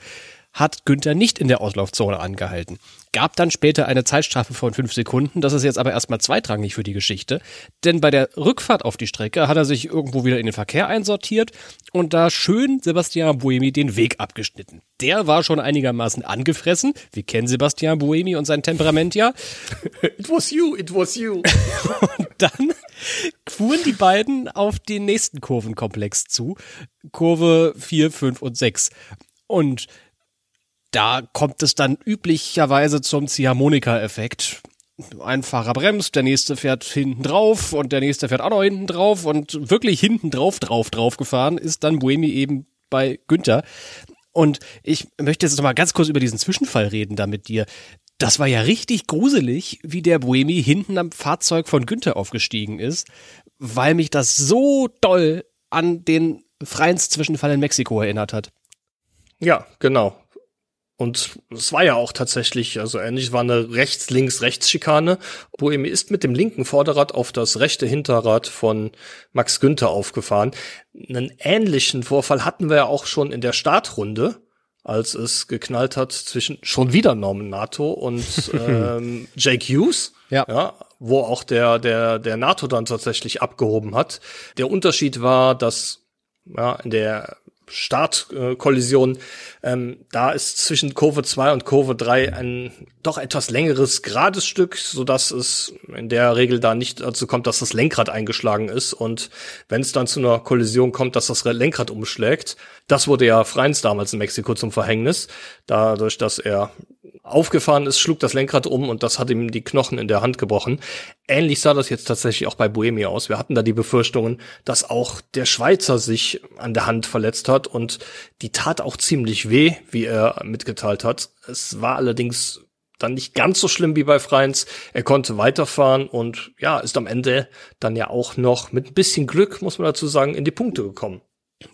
hat Günther nicht in der Auslaufzone angehalten. Gab dann später eine Zeitstrafe von fünf Sekunden. Das ist jetzt aber erstmal zweitrangig für die Geschichte. Denn bei der Rückfahrt auf die Strecke hat er sich irgendwo wieder in den Verkehr einsortiert und da schön Sebastian Buemi den Weg abgeschnitten. Der war schon einigermaßen angefressen. Wir kennen Sebastian Buemi und sein Temperament ja. It was you, it was you. und dann fuhren die beiden auf den nächsten Kurvenkomplex zu. Kurve 4, 5 und 6. Und da kommt es dann üblicherweise zum Ziehharmonika-Effekt. Ein Fahrer bremst, der nächste fährt hinten drauf und der nächste fährt auch noch hinten drauf und wirklich hinten drauf, drauf, drauf gefahren ist dann Buemi eben bei Günther. Und ich möchte jetzt noch mal ganz kurz über diesen Zwischenfall reden da mit dir. Das war ja richtig gruselig, wie der Buemi hinten am Fahrzeug von Günther aufgestiegen ist, weil mich das so doll an den Freins-Zwischenfall in Mexiko erinnert hat. Ja, genau. Und es war ja auch tatsächlich, also ähnlich war eine Rechts-Links-Rechts-Schikane. Boemi ist mit dem linken Vorderrad auf das rechte Hinterrad von Max Günther aufgefahren. Einen ähnlichen Vorfall hatten wir ja auch schon in der Startrunde, als es geknallt hat zwischen schon wieder Norman NATO und ähm, Jake Hughes. Ja. ja. Wo auch der, der, der NATO dann tatsächlich abgehoben hat. Der Unterschied war, dass ja, in der Startkollision. Ähm, da ist zwischen Kurve 2 und Kurve 3 ein doch etwas längeres gerades Stück, so dass es in der Regel da nicht dazu kommt, dass das Lenkrad eingeschlagen ist und wenn es dann zu einer Kollision kommt, dass das Lenkrad umschlägt. Das wurde ja Freins damals in Mexiko zum Verhängnis, dadurch, dass er aufgefahren ist, schlug das Lenkrad um und das hat ihm die Knochen in der Hand gebrochen. Ähnlich sah das jetzt tatsächlich auch bei Buemi aus. Wir hatten da die Befürchtungen, dass auch der Schweizer sich an der Hand verletzt hat und die tat auch ziemlich weh, wie er mitgeteilt hat. Es war allerdings dann nicht ganz so schlimm wie bei Freins. Er konnte weiterfahren und ja, ist am Ende dann ja auch noch mit ein bisschen Glück, muss man dazu sagen, in die Punkte gekommen.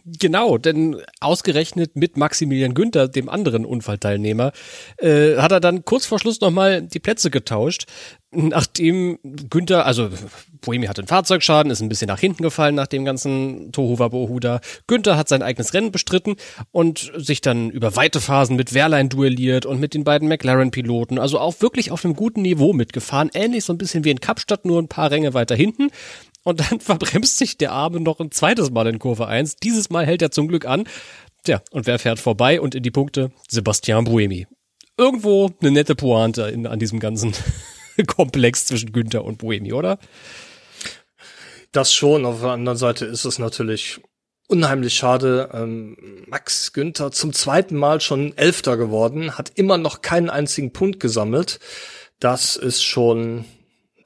Genau, denn ausgerechnet mit Maximilian Günther, dem anderen Unfallteilnehmer, äh, hat er dann kurz vor Schluss nochmal die Plätze getauscht, nachdem Günther, also Bohemi hat einen Fahrzeugschaden, ist ein bisschen nach hinten gefallen nach dem ganzen Tohuwabohu da. Günther hat sein eigenes Rennen bestritten und sich dann über weite Phasen mit Wehrlein duelliert und mit den beiden McLaren-Piloten, also auch wirklich auf einem guten Niveau mitgefahren, ähnlich so ein bisschen wie in Kapstadt, nur ein paar Ränge weiter hinten. Und dann verbremst sich der Arme noch ein zweites Mal in Kurve 1. Dieses Mal hält er zum Glück an. Tja, und wer fährt vorbei und in die Punkte? Sebastian Buemi. Irgendwo eine nette Pointe in, an diesem ganzen Komplex zwischen Günther und Buemi, oder? Das schon. Auf der anderen Seite ist es natürlich unheimlich schade. Ähm, Max Günther zum zweiten Mal schon Elfter geworden, hat immer noch keinen einzigen Punkt gesammelt. Das ist schon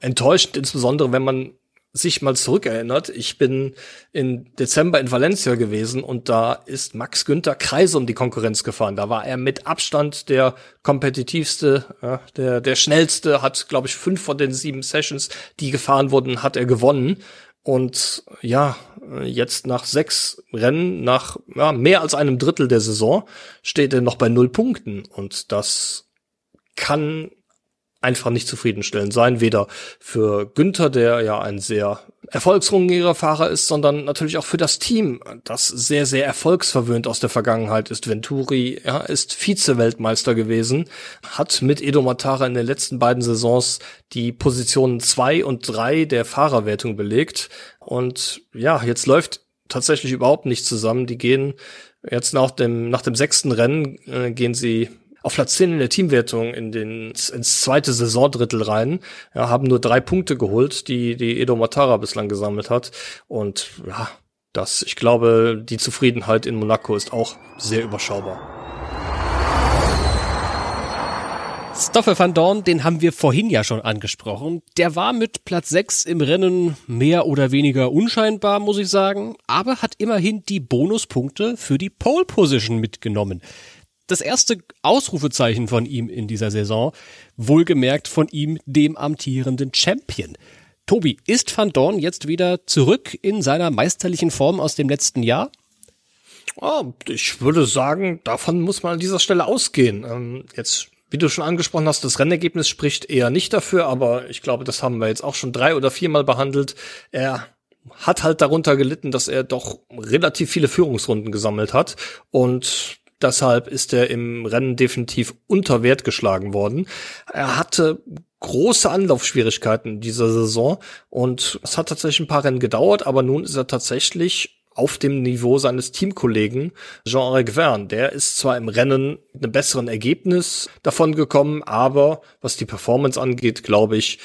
enttäuschend, insbesondere wenn man sich mal zurückerinnert, ich bin im Dezember in Valencia gewesen und da ist Max Günther Kreise um die Konkurrenz gefahren. Da war er mit Abstand der kompetitivste, ja, der, der schnellste, hat, glaube ich, fünf von den sieben Sessions, die gefahren wurden, hat er gewonnen. Und ja, jetzt nach sechs Rennen, nach ja, mehr als einem Drittel der Saison, steht er noch bei null Punkten. Und das kann einfach nicht zufriedenstellend sein, weder für Günther, der ja ein sehr erfolgshungriger Fahrer ist, sondern natürlich auch für das Team, das sehr, sehr erfolgsverwöhnt aus der Vergangenheit ist. Venturi ja, ist Vize-Weltmeister gewesen, hat mit Edo Matara in den letzten beiden Saisons die Positionen zwei und drei der Fahrerwertung belegt. Und ja, jetzt läuft tatsächlich überhaupt nicht zusammen. Die gehen jetzt nach dem, nach dem sechsten Rennen, äh, gehen sie auf Platz 10 in der Teamwertung in den, ins zweite Saisondrittel rein, ja, haben nur drei Punkte geholt, die, die Edo Matara bislang gesammelt hat. Und ja, das, ich glaube, die Zufriedenheit in Monaco ist auch sehr überschaubar. Stoffel van Dorn, den haben wir vorhin ja schon angesprochen. Der war mit Platz 6 im Rennen mehr oder weniger unscheinbar, muss ich sagen, aber hat immerhin die Bonuspunkte für die Pole Position mitgenommen das erste Ausrufezeichen von ihm in dieser Saison, wohlgemerkt von ihm, dem amtierenden Champion. Tobi, ist Van Dorn jetzt wieder zurück in seiner meisterlichen Form aus dem letzten Jahr? Oh, ich würde sagen, davon muss man an dieser Stelle ausgehen. Ähm, jetzt, wie du schon angesprochen hast, das Rennergebnis spricht eher nicht dafür, aber ich glaube, das haben wir jetzt auch schon drei oder viermal behandelt. Er hat halt darunter gelitten, dass er doch relativ viele Führungsrunden gesammelt hat und Deshalb ist er im Rennen definitiv unter Wert geschlagen worden. Er hatte große Anlaufschwierigkeiten dieser Saison und es hat tatsächlich ein paar Rennen gedauert, aber nun ist er tatsächlich auf dem Niveau seines Teamkollegen Jean-Henri Verne. Der ist zwar im Rennen mit einem besseren Ergebnis davon gekommen, aber was die Performance angeht, glaube ich,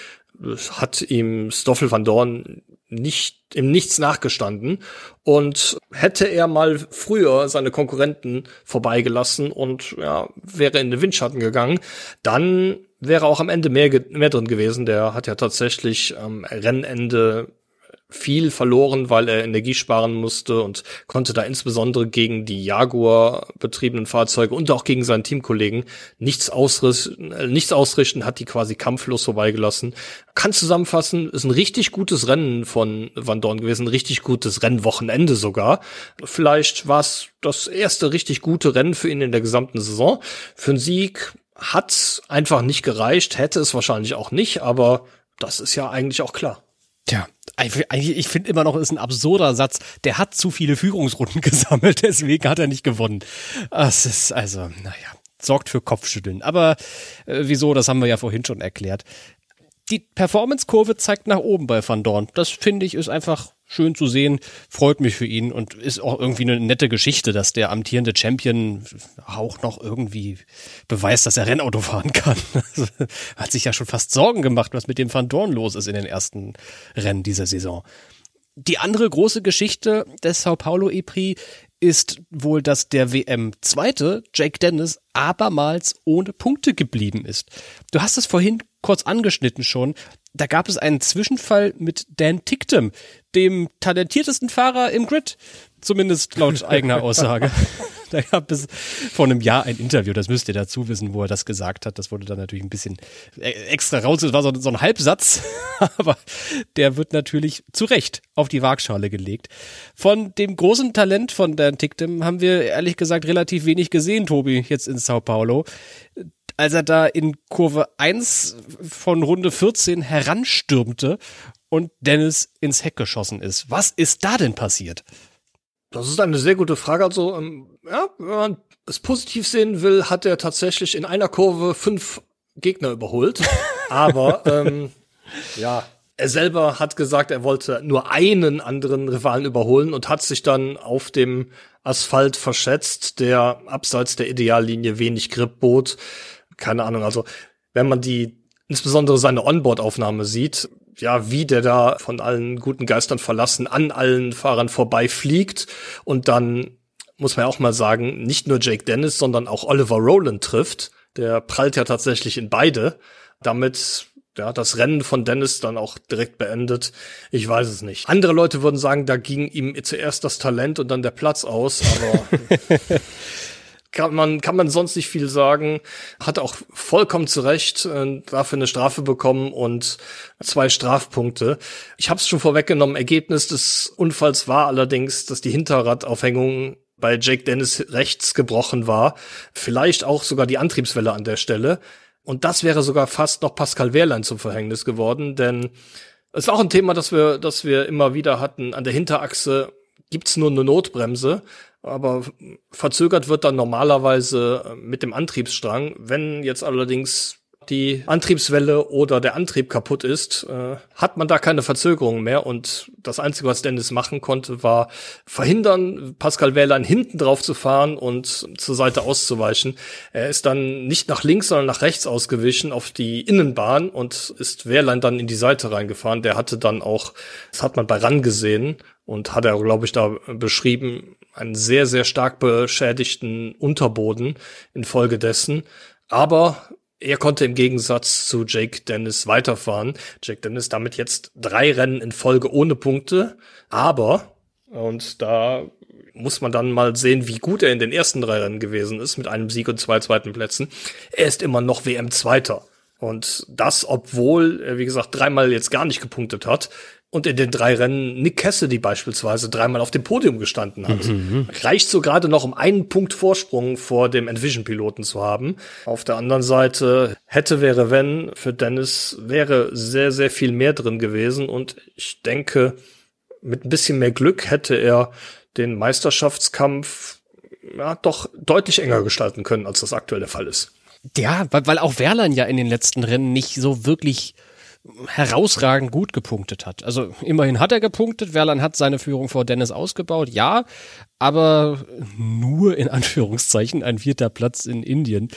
hat ihm Stoffel van Dorn nicht im Nichts nachgestanden und hätte er mal früher seine Konkurrenten vorbeigelassen und ja, wäre in den Windschatten gegangen, dann wäre auch am Ende mehr, mehr drin gewesen. Der hat ja tatsächlich am ähm, Rennende viel verloren, weil er Energie sparen musste und konnte da insbesondere gegen die Jaguar betriebenen Fahrzeuge und auch gegen seinen Teamkollegen nichts ausrichten, äh, nichts ausrichten, hat die quasi kampflos vorbeigelassen. Kann zusammenfassen, ist ein richtig gutes Rennen von Van Dorn gewesen, ein richtig gutes Rennwochenende sogar. Vielleicht war es das erste richtig gute Rennen für ihn in der gesamten Saison. Für einen Sieg hat's einfach nicht gereicht, hätte es wahrscheinlich auch nicht, aber das ist ja eigentlich auch klar. Tja, Ich finde immer noch, ist ein absurder Satz. Der hat zu viele Führungsrunden gesammelt, deswegen hat er nicht gewonnen. Das ist also, naja, sorgt für Kopfschütteln. Aber äh, wieso, das haben wir ja vorhin schon erklärt. Die Performance-Kurve zeigt nach oben bei Van Dorn. Das finde ich ist einfach schön zu sehen, freut mich für ihn und ist auch irgendwie eine nette Geschichte, dass der amtierende Champion auch noch irgendwie beweist, dass er Rennauto fahren kann. Also, hat sich ja schon fast Sorgen gemacht, was mit dem Van Dorn los ist in den ersten Rennen dieser Saison. Die andere große Geschichte des Sao Paulo E-Prix ist wohl, dass der WM-Zweite, Jake Dennis, abermals ohne Punkte geblieben ist. Du hast es vorhin kurz angeschnitten schon. Da gab es einen Zwischenfall mit Dan Ticktem, dem talentiertesten Fahrer im Grid. Zumindest laut eigener Aussage. da gab es vor einem Jahr ein Interview, das müsst ihr dazu wissen, wo er das gesagt hat. Das wurde dann natürlich ein bisschen äh, extra raus. Das war so, so ein Halbsatz, aber der wird natürlich zu Recht auf die Waagschale gelegt. Von dem großen Talent von Dan Ticktem haben wir ehrlich gesagt relativ wenig gesehen, Tobi, jetzt in Sao Paulo als er da in Kurve 1 von Runde 14 heranstürmte und Dennis ins Heck geschossen ist. Was ist da denn passiert? Das ist eine sehr gute Frage. Also, ähm, ja, wenn man es positiv sehen will, hat er tatsächlich in einer Kurve fünf Gegner überholt. Aber ähm, ja, er selber hat gesagt, er wollte nur einen anderen Rivalen überholen und hat sich dann auf dem Asphalt verschätzt, der abseits der Ideallinie wenig Grip bot. Keine Ahnung, also wenn man die insbesondere seine Onboard-Aufnahme sieht, ja, wie der da von allen guten Geistern verlassen an allen Fahrern vorbeifliegt und dann muss man ja auch mal sagen, nicht nur Jake Dennis, sondern auch Oliver Rowland trifft. Der prallt ja tatsächlich in beide. Damit ja, das Rennen von Dennis dann auch direkt beendet. Ich weiß es nicht. Andere Leute würden sagen, da ging ihm zuerst das Talent und dann der Platz aus, aber kann man, kann man sonst nicht viel sagen. Hat auch vollkommen zu Recht äh, dafür eine Strafe bekommen und zwei Strafpunkte. Ich habe es schon vorweggenommen. Ergebnis des Unfalls war allerdings, dass die Hinterradaufhängung bei Jake Dennis rechts gebrochen war. Vielleicht auch sogar die Antriebswelle an der Stelle. Und das wäre sogar fast noch Pascal Wehrlein zum Verhängnis geworden, denn es war auch ein Thema, das wir, das wir immer wieder hatten. An der Hinterachse gibt's nur eine Notbremse aber verzögert wird dann normalerweise äh, mit dem Antriebsstrang. Wenn jetzt allerdings die Antriebswelle oder der Antrieb kaputt ist, äh, hat man da keine Verzögerung mehr. Und das Einzige, was Dennis machen konnte, war verhindern, Pascal Wehrlein hinten drauf zu fahren und zur Seite auszuweichen. Er ist dann nicht nach links, sondern nach rechts ausgewichen auf die Innenbahn und ist Wehrlein dann in die Seite reingefahren. Der hatte dann auch, das hat man bei RAN gesehen, und hat er, glaube ich, da beschrieben, einen sehr, sehr stark beschädigten Unterboden infolgedessen. Aber er konnte im Gegensatz zu Jake Dennis weiterfahren. Jake Dennis damit jetzt drei Rennen in Folge ohne Punkte. Aber, und da muss man dann mal sehen, wie gut er in den ersten drei Rennen gewesen ist, mit einem Sieg und zwei zweiten Plätzen. Er ist immer noch WM-Zweiter. Und das, obwohl er, wie gesagt, dreimal jetzt gar nicht gepunktet hat und in den drei Rennen Nick Cassidy beispielsweise dreimal auf dem Podium gestanden hat. Mhm. Reicht so gerade noch, um einen Punkt Vorsprung vor dem Envision-Piloten zu haben. Auf der anderen Seite hätte, wäre, wenn, für Dennis wäre sehr, sehr viel mehr drin gewesen. Und ich denke, mit ein bisschen mehr Glück hätte er den Meisterschaftskampf ja, doch deutlich enger gestalten können, als das aktuell der Fall ist. Ja, weil, weil auch Werlein ja in den letzten Rennen nicht so wirklich herausragend gut gepunktet hat. Also immerhin hat er gepunktet, Werlan hat seine Führung vor Dennis ausgebaut, ja, aber nur in Anführungszeichen ein vierter Platz in Indien.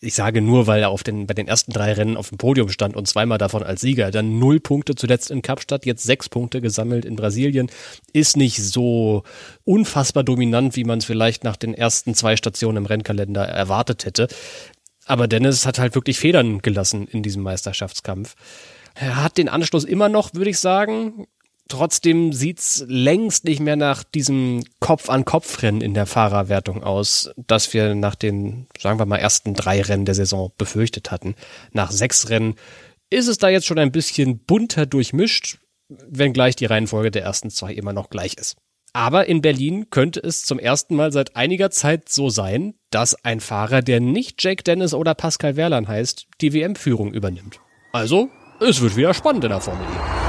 Ich sage nur, weil er auf den, bei den ersten drei Rennen auf dem Podium stand und zweimal davon als Sieger. Dann null Punkte zuletzt in Kapstadt, jetzt sechs Punkte gesammelt in Brasilien. Ist nicht so unfassbar dominant, wie man es vielleicht nach den ersten zwei Stationen im Rennkalender erwartet hätte. Aber Dennis hat halt wirklich Federn gelassen in diesem Meisterschaftskampf. Er hat den Anschluss immer noch, würde ich sagen. Trotzdem sieht's längst nicht mehr nach diesem Kopf-an-Kopf-Rennen in der Fahrerwertung aus, das wir nach den, sagen wir mal, ersten drei Rennen der Saison befürchtet hatten. Nach sechs Rennen ist es da jetzt schon ein bisschen bunter durchmischt, wenngleich die Reihenfolge der ersten zwei immer noch gleich ist. Aber in Berlin könnte es zum ersten Mal seit einiger Zeit so sein, dass ein Fahrer, der nicht Jake Dennis oder Pascal Wehrlein heißt, die WM-Führung übernimmt. Also es wird wieder spannend in der Formel E.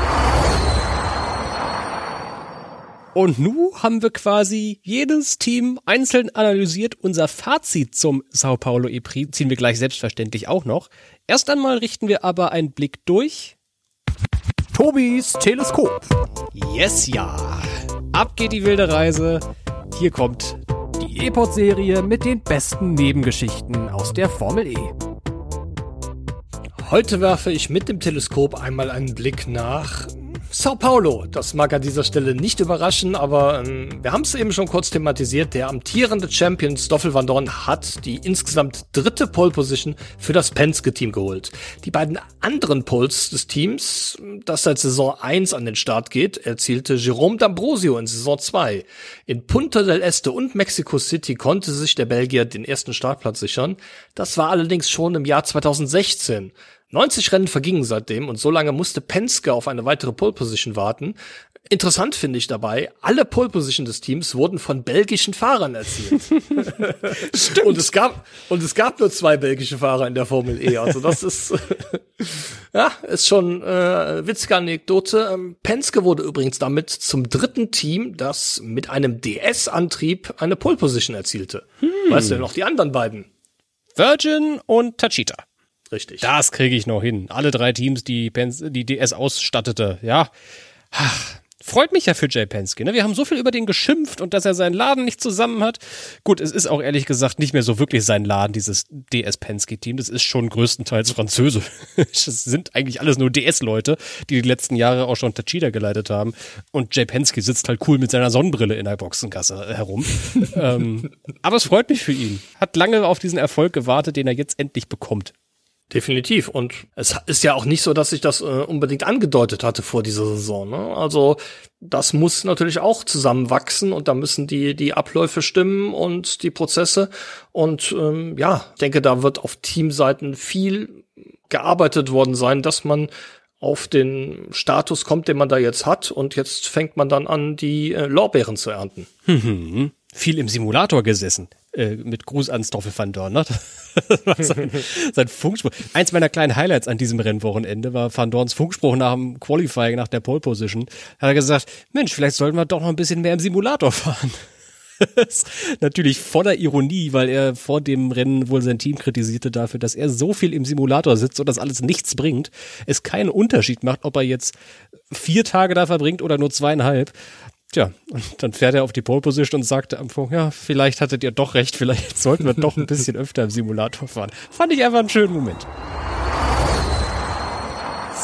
Und nun haben wir quasi jedes Team einzeln analysiert. Unser Fazit zum Sao Paulo EPRI ziehen wir gleich selbstverständlich auch noch. Erst einmal richten wir aber einen Blick durch. Tobis Teleskop. Yes, ja. Ab geht die wilde Reise. Hier kommt die E-Pod-Serie mit den besten Nebengeschichten aus der Formel E. Heute werfe ich mit dem Teleskop einmal einen Blick nach Sao Paulo, das mag an dieser Stelle nicht überraschen, aber ähm, wir haben es eben schon kurz thematisiert. Der amtierende Champion Stoffel van Dorn hat die insgesamt dritte Pole Position für das Penske-Team geholt. Die beiden anderen Poles des Teams, das seit Saison 1 an den Start geht, erzielte Jerome D'Ambrosio in Saison 2. In Punta del Este und Mexico City konnte sich der Belgier den ersten Startplatz sichern. Das war allerdings schon im Jahr 2016. 90 Rennen vergingen seitdem und so lange musste Penske auf eine weitere Pole Position warten. Interessant finde ich dabei, alle Pole Position des Teams wurden von belgischen Fahrern erzielt. Stimmt. Und es gab und es gab nur zwei belgische Fahrer in der Formel E. Also das ist ja ist schon äh, witzige Anekdote. Ähm, Penske wurde übrigens damit zum dritten Team, das mit einem DS-Antrieb eine Pole Position erzielte. Hm. Weißt du denn noch die anderen beiden? Virgin und Tachita. Richtig. Das kriege ich noch hin. Alle drei Teams, die, Pens die DS ausstattete, ja. Ach, freut mich ja für Jay Penske. Ne? Wir haben so viel über den geschimpft und dass er seinen Laden nicht zusammen hat. Gut, es ist auch ehrlich gesagt nicht mehr so wirklich sein Laden, dieses DS Penske-Team. Das ist schon größtenteils französisch. Es sind eigentlich alles nur DS-Leute, die die letzten Jahre auch schon Tachida geleitet haben. Und Jay Penske sitzt halt cool mit seiner Sonnenbrille in der Boxengasse herum. ähm, aber es freut mich für ihn. Hat lange auf diesen Erfolg gewartet, den er jetzt endlich bekommt. Definitiv. Und es ist ja auch nicht so, dass ich das äh, unbedingt angedeutet hatte vor dieser Saison. Ne? Also das muss natürlich auch zusammenwachsen und da müssen die, die Abläufe stimmen und die Prozesse. Und ähm, ja, ich denke, da wird auf Teamseiten viel gearbeitet worden sein, dass man auf den Status kommt, den man da jetzt hat. Und jetzt fängt man dann an, die äh, Lorbeeren zu ernten. Viel im Simulator gesessen. Äh, mit Gruß an Stoffel van Dorn. Ne? sein, sein Funkspruch. Eins meiner kleinen Highlights an diesem Rennwochenende war Van Dorns Funkspruch nach dem Qualifying, nach der Pole Position. Hat er gesagt, Mensch, vielleicht sollten wir doch noch ein bisschen mehr im Simulator fahren. natürlich voller Ironie, weil er vor dem Rennen wohl sein Team kritisierte dafür, dass er so viel im Simulator sitzt und das alles nichts bringt. Es keinen Unterschied macht, ob er jetzt vier Tage da verbringt oder nur zweieinhalb. Tja, und dann fährt er auf die Pole Position und sagt am Anfang, ja, vielleicht hattet ihr doch recht, vielleicht sollten wir doch ein bisschen öfter im Simulator fahren. Fand ich einfach einen schönen Moment.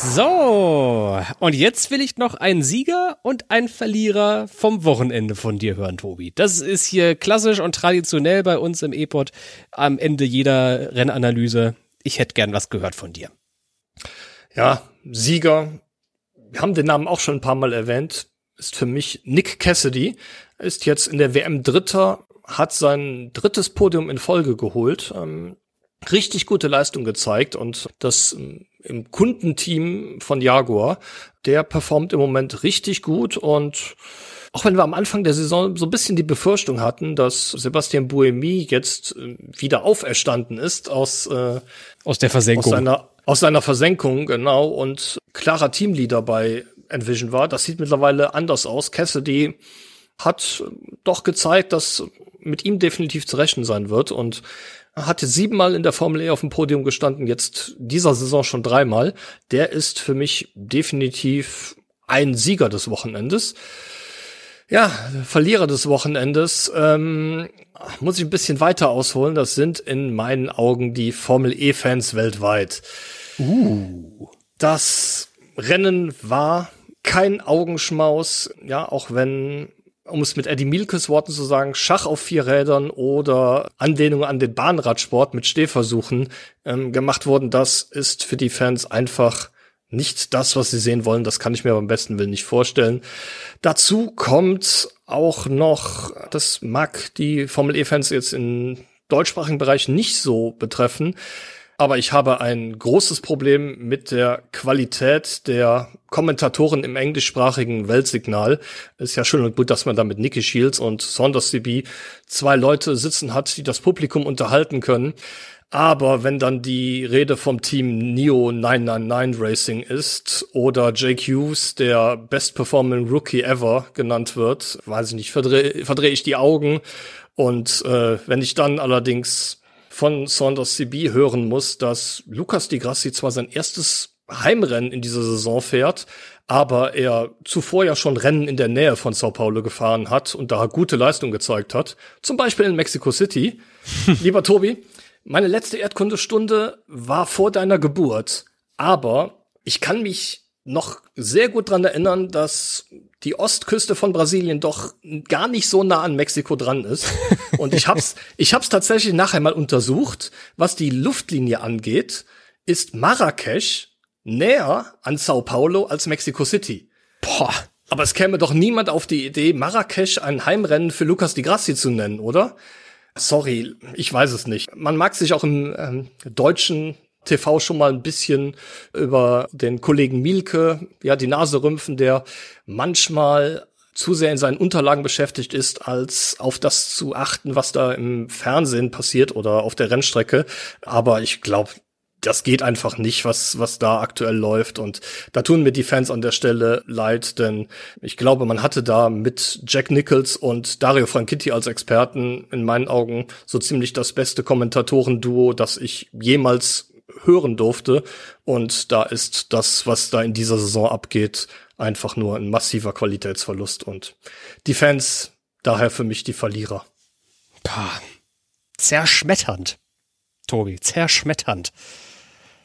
So, und jetzt will ich noch einen Sieger und einen Verlierer vom Wochenende von dir hören, Tobi. Das ist hier klassisch und traditionell bei uns im E-Pod am Ende jeder Rennanalyse. Ich hätte gern was gehört von dir. Ja, Sieger. Wir haben den Namen auch schon ein paar Mal erwähnt ist für mich Nick Cassidy, ist jetzt in der WM Dritter, hat sein drittes Podium in Folge geholt. Ähm, richtig gute Leistung gezeigt und das ähm, im Kundenteam von Jaguar, der performt im Moment richtig gut und auch wenn wir am Anfang der Saison so ein bisschen die Befürchtung hatten, dass Sebastian Buemi jetzt äh, wieder auferstanden ist aus äh, aus der Versenkung. Aus seiner, aus seiner Versenkung, genau, und klarer Teamleader bei Envision war. Das sieht mittlerweile anders aus. Cassidy hat doch gezeigt, dass mit ihm definitiv zu rechnen sein wird und hatte siebenmal in der Formel E auf dem Podium gestanden, jetzt dieser Saison schon dreimal. Der ist für mich definitiv ein Sieger des Wochenendes. Ja, Verlierer des Wochenendes ähm, muss ich ein bisschen weiter ausholen. Das sind in meinen Augen die Formel E-Fans weltweit. Uh. Das Rennen war kein Augenschmaus, ja, auch wenn um es mit Eddie Mielkes Worten zu sagen, Schach auf vier Rädern oder Anlehnung an den Bahnradsport mit Stehversuchen ähm, gemacht wurden, das ist für die Fans einfach nicht das, was sie sehen wollen. Das kann ich mir beim besten Willen nicht vorstellen. Dazu kommt auch noch, das mag die Formel E-Fans jetzt im deutschsprachigen Bereich nicht so betreffen, aber ich habe ein großes Problem mit der Qualität der Kommentatoren im englischsprachigen Weltsignal. Ist ja schön und gut, dass man da mit Nicky Shields und Saunders CB zwei Leute sitzen hat, die das Publikum unterhalten können. Aber wenn dann die Rede vom Team Neo 999 Racing ist oder Jake Hughes, der Best Performing Rookie ever genannt wird, weiß ich nicht, verdrehe verdreh ich die Augen. Und äh, wenn ich dann allerdings von Saunders CB hören muss, dass Lucas Di Grassi zwar sein erstes Heimrennen in dieser Saison fährt, aber er zuvor ja schon Rennen in der Nähe von Sao Paulo gefahren hat und da gute Leistung gezeigt hat, zum Beispiel in Mexico City. Lieber Tobi, meine letzte Erdkundestunde war vor deiner Geburt, aber ich kann mich noch sehr gut dran erinnern, dass die Ostküste von Brasilien doch gar nicht so nah an Mexiko dran ist. Und ich hab's, ich hab's tatsächlich nachher mal untersucht. Was die Luftlinie angeht, ist Marrakesch näher an Sao Paulo als Mexico City. Boah. Aber es käme doch niemand auf die Idee, Marrakesch ein Heimrennen für Lucas Di Grassi zu nennen, oder? Sorry, ich weiß es nicht. Man mag sich auch im ähm, deutschen TV schon mal ein bisschen über den Kollegen Mielke, ja, die Nase rümpfen, der manchmal zu sehr in seinen Unterlagen beschäftigt ist, als auf das zu achten, was da im Fernsehen passiert oder auf der Rennstrecke. Aber ich glaube, das geht einfach nicht, was, was da aktuell läuft. Und da tun mir die Fans an der Stelle leid, denn ich glaube, man hatte da mit Jack Nichols und Dario Franchitti als Experten in meinen Augen so ziemlich das beste Kommentatorenduo, das ich jemals hören durfte. Und da ist das, was da in dieser Saison abgeht, einfach nur ein massiver Qualitätsverlust. Und die Fans daher für mich die Verlierer. Pah. Zerschmetternd. Tobi, zerschmetternd.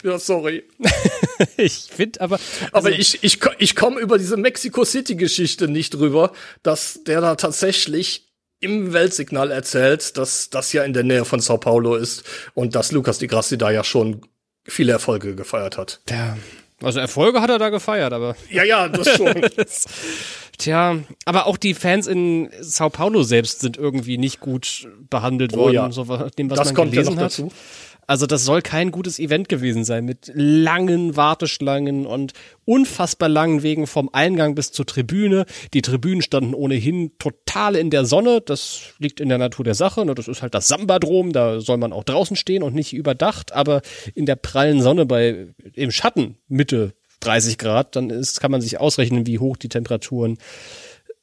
Ja, sorry. ich finde aber. Also aber ich, ich, ich komme über diese Mexico City-Geschichte nicht drüber, dass der da tatsächlich im Weltsignal erzählt, dass das ja in der Nähe von Sao Paulo ist und dass Lucas Di Grassi da ja schon viele Erfolge gefeiert hat. Ja. Also Erfolge hat er da gefeiert, aber. Ja, ja, das schon. Tja, aber auch die Fans in Sao Paulo selbst sind irgendwie nicht gut behandelt oh, worden, ja. so dem, was das man kommt gelesen ja noch hat. Dazu. Also das soll kein gutes Event gewesen sein mit langen Warteschlangen und unfassbar langen Wegen vom Eingang bis zur Tribüne. Die Tribünen standen ohnehin total in der Sonne. Das liegt in der Natur der Sache. Ne? Das ist halt das Sambadrom. Da soll man auch draußen stehen und nicht überdacht. Aber in der prallen Sonne bei im Schatten Mitte 30 Grad, dann ist, kann man sich ausrechnen, wie hoch die Temperaturen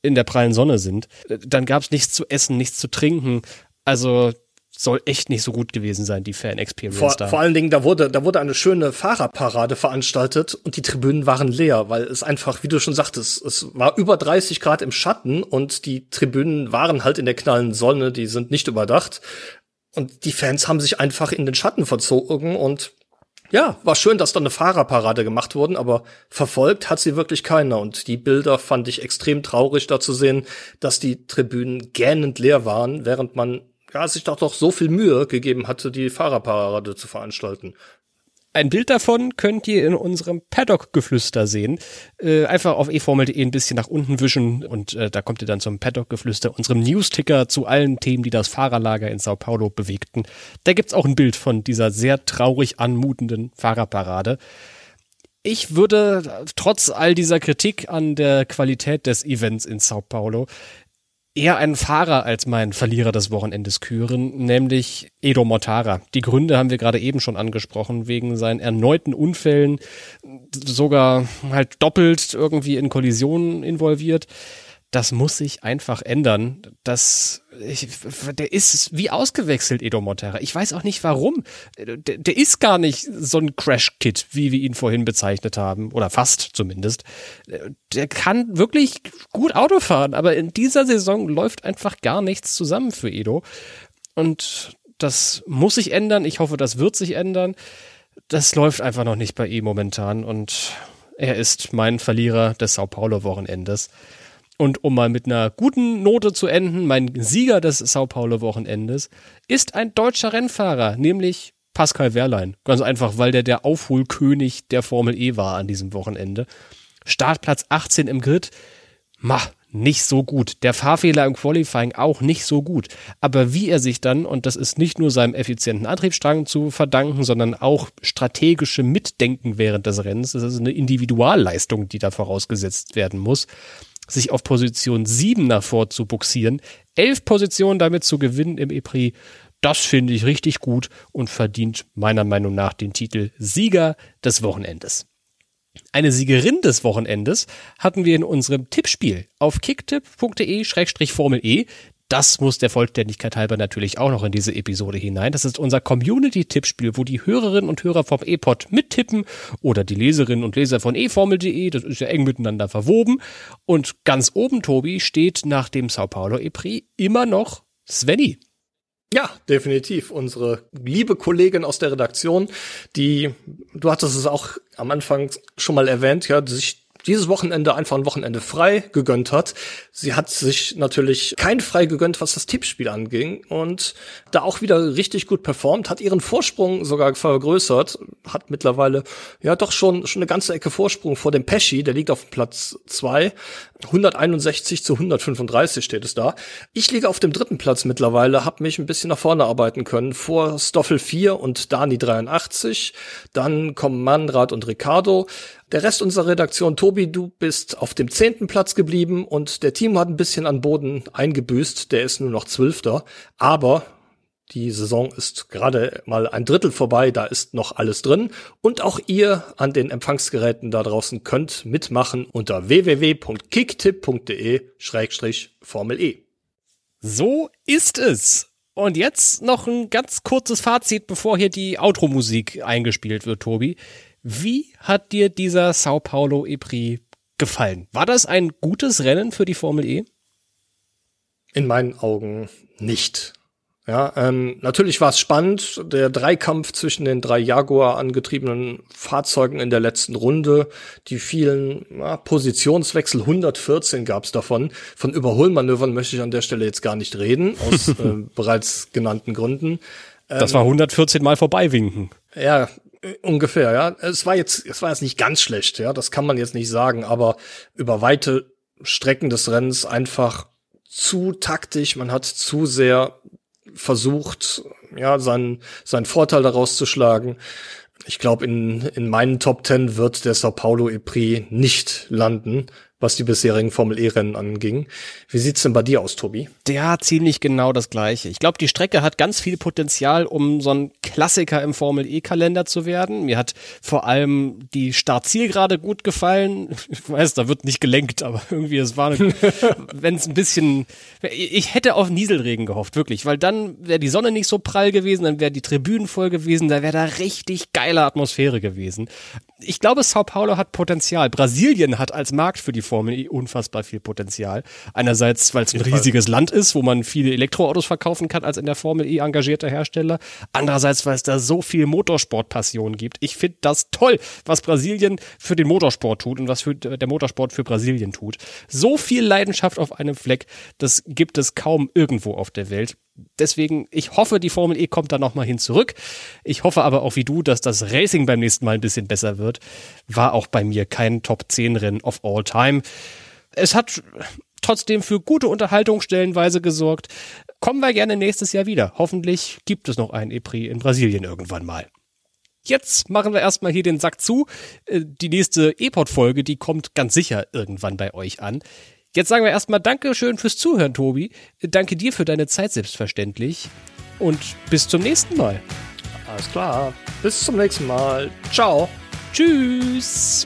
in der prallen Sonne sind. Dann gab es nichts zu essen, nichts zu trinken. Also soll echt nicht so gut gewesen sein, die Fan-Experience vor, da. Vor allen Dingen, da wurde, da wurde eine schöne Fahrerparade veranstaltet und die Tribünen waren leer, weil es einfach, wie du schon sagtest, es war über 30 Grad im Schatten und die Tribünen waren halt in der knallen Sonne, die sind nicht überdacht. Und die Fans haben sich einfach in den Schatten verzogen und ja, war schön, dass da eine Fahrerparade gemacht wurden, aber verfolgt hat sie wirklich keiner. Und die Bilder fand ich extrem traurig da zu sehen, dass die Tribünen gähnend leer waren, während man ja, sich doch doch so viel Mühe gegeben hatte, die Fahrerparade zu veranstalten. Ein Bild davon könnt ihr in unserem Paddock-Geflüster sehen. Äh, einfach auf eformel.de ein bisschen nach unten wischen und äh, da kommt ihr dann zum Paddock-Geflüster, unserem Newsticker zu allen Themen, die das Fahrerlager in Sao Paulo bewegten. Da gibt's auch ein Bild von dieser sehr traurig anmutenden Fahrerparade. Ich würde trotz all dieser Kritik an der Qualität des Events in Sao Paulo eher einen Fahrer als meinen Verlierer des Wochenendes küren, nämlich Edo Mortara. Die Gründe haben wir gerade eben schon angesprochen, wegen seinen erneuten Unfällen, sogar halt doppelt irgendwie in Kollisionen involviert das muss sich einfach ändern. Das, ich, der ist wie ausgewechselt, Edo Montera. Ich weiß auch nicht warum. Der, der ist gar nicht so ein Crash-Kit, wie wir ihn vorhin bezeichnet haben. Oder fast zumindest. Der kann wirklich gut Auto fahren, aber in dieser Saison läuft einfach gar nichts zusammen für Edo. Und das muss sich ändern. Ich hoffe, das wird sich ändern. Das läuft einfach noch nicht bei ihm momentan und er ist mein Verlierer des Sao Paulo Wochenendes. Und um mal mit einer guten Note zu enden, mein Sieger des Sao Paulo Wochenendes ist ein deutscher Rennfahrer, nämlich Pascal Wehrlein. Ganz einfach, weil der der Aufholkönig der Formel E war an diesem Wochenende. Startplatz 18 im Grid. Ma, nicht so gut. Der Fahrfehler im Qualifying auch nicht so gut. Aber wie er sich dann, und das ist nicht nur seinem effizienten Antriebsstrang zu verdanken, sondern auch strategische Mitdenken während des Rennens, das ist eine Individualleistung, die da vorausgesetzt werden muss, sich auf Position 7 nach vor zu buxieren, elf Positionen damit zu gewinnen im EPRI, das finde ich richtig gut und verdient meiner Meinung nach den Titel Sieger des Wochenendes. Eine Siegerin des Wochenendes hatten wir in unserem Tippspiel auf kicktipp.de-formel E. Das muss der Vollständigkeit halber natürlich auch noch in diese Episode hinein. Das ist unser Community-Tippspiel, wo die Hörerinnen und Hörer vom E-Pod mittippen oder die Leserinnen und Leser von eFormel.de. Das ist ja eng miteinander verwoben. Und ganz oben, Tobi, steht nach dem Sao Paulo E-Prix immer noch Svenny. Ja, definitiv. Unsere liebe Kollegin aus der Redaktion, die, du hattest es auch am Anfang schon mal erwähnt, ja, sich dieses Wochenende einfach ein Wochenende frei gegönnt hat. Sie hat sich natürlich kein frei gegönnt, was das Tippspiel anging und da auch wieder richtig gut performt, hat ihren Vorsprung sogar vergrößert, hat mittlerweile ja doch schon schon eine ganze Ecke Vorsprung vor dem Pesci, der liegt auf Platz zwei 161 zu 135 steht es da. Ich liege auf dem dritten Platz mittlerweile, habe mich ein bisschen nach vorne arbeiten können. Vor Stoffel 4 und Dani 83. Dann kommen Manrad und Ricardo. Der Rest unserer Redaktion, Tobi, du bist auf dem zehnten Platz geblieben und der Team hat ein bisschen an Boden eingebüßt. Der ist nur noch Zwölfter. Aber die Saison ist gerade mal ein Drittel vorbei, da ist noch alles drin. Und auch ihr an den Empfangsgeräten da draußen könnt mitmachen unter www.kicktipp.de-formel E. So ist es. Und jetzt noch ein ganz kurzes Fazit, bevor hier die Outro-Musik eingespielt wird, Tobi. Wie hat dir dieser Sao Paulo EPRI gefallen? War das ein gutes Rennen für die Formel E? In meinen Augen nicht. Ja, ähm, natürlich war es spannend, der Dreikampf zwischen den drei Jaguar angetriebenen Fahrzeugen in der letzten Runde, die vielen ja, Positionswechsel, 114 gab es davon. Von Überholmanövern möchte ich an der Stelle jetzt gar nicht reden, aus äh, bereits genannten Gründen. Ähm, das war 114 Mal vorbeiwinken. Ja, ungefähr, ja. Es war jetzt, es war jetzt nicht ganz schlecht, ja, das kann man jetzt nicht sagen, aber über weite Strecken des Rennens einfach zu taktisch, man hat zu sehr versucht, ja, seinen, seinen Vorteil daraus zu schlagen. Ich glaube, in, in meinen Top Ten wird der Sao Paulo EPRI nicht landen was die bisherigen Formel E-Rennen anging. Wie sieht's denn bei dir aus, Tobi? Ja, ziemlich genau das gleiche. Ich glaube, die Strecke hat ganz viel Potenzial, um so ein Klassiker im Formel E-Kalender zu werden. Mir hat vor allem die Startzielgerade gut gefallen. Ich weiß, da wird nicht gelenkt, aber irgendwie es war, wenn es ein bisschen, ich hätte auf Nieselregen gehofft, wirklich, weil dann wäre die Sonne nicht so prall gewesen, dann wäre die Tribünen voll gewesen, da wäre da richtig geile Atmosphäre gewesen. Ich glaube, Sao Paulo hat Potenzial. Brasilien hat als Markt für die Formel Formel E unfassbar viel Potenzial. Einerseits, weil es ein riesiges Land ist, wo man viele Elektroautos verkaufen kann als in der Formel E engagierter Hersteller. Andererseits, weil es da so viel Motorsportpassion gibt. Ich finde das toll, was Brasilien für den Motorsport tut und was für der Motorsport für Brasilien tut. So viel Leidenschaft auf einem Fleck, das gibt es kaum irgendwo auf der Welt deswegen, ich hoffe, die Formel E kommt da nochmal hin zurück. Ich hoffe aber auch wie du, dass das Racing beim nächsten Mal ein bisschen besser wird. War auch bei mir kein Top 10 Rennen of all time. Es hat trotzdem für gute Unterhaltung stellenweise gesorgt. Kommen wir gerne nächstes Jahr wieder. Hoffentlich gibt es noch ein EPRI in Brasilien irgendwann mal. Jetzt machen wir erstmal hier den Sack zu. Äh, die nächste E-Pod-Folge, die kommt ganz sicher irgendwann bei euch an. Jetzt sagen wir erstmal Dankeschön fürs Zuhören, Tobi. Danke dir für deine Zeit, selbstverständlich. Und bis zum nächsten Mal. Alles klar. Bis zum nächsten Mal. Ciao. Tschüss.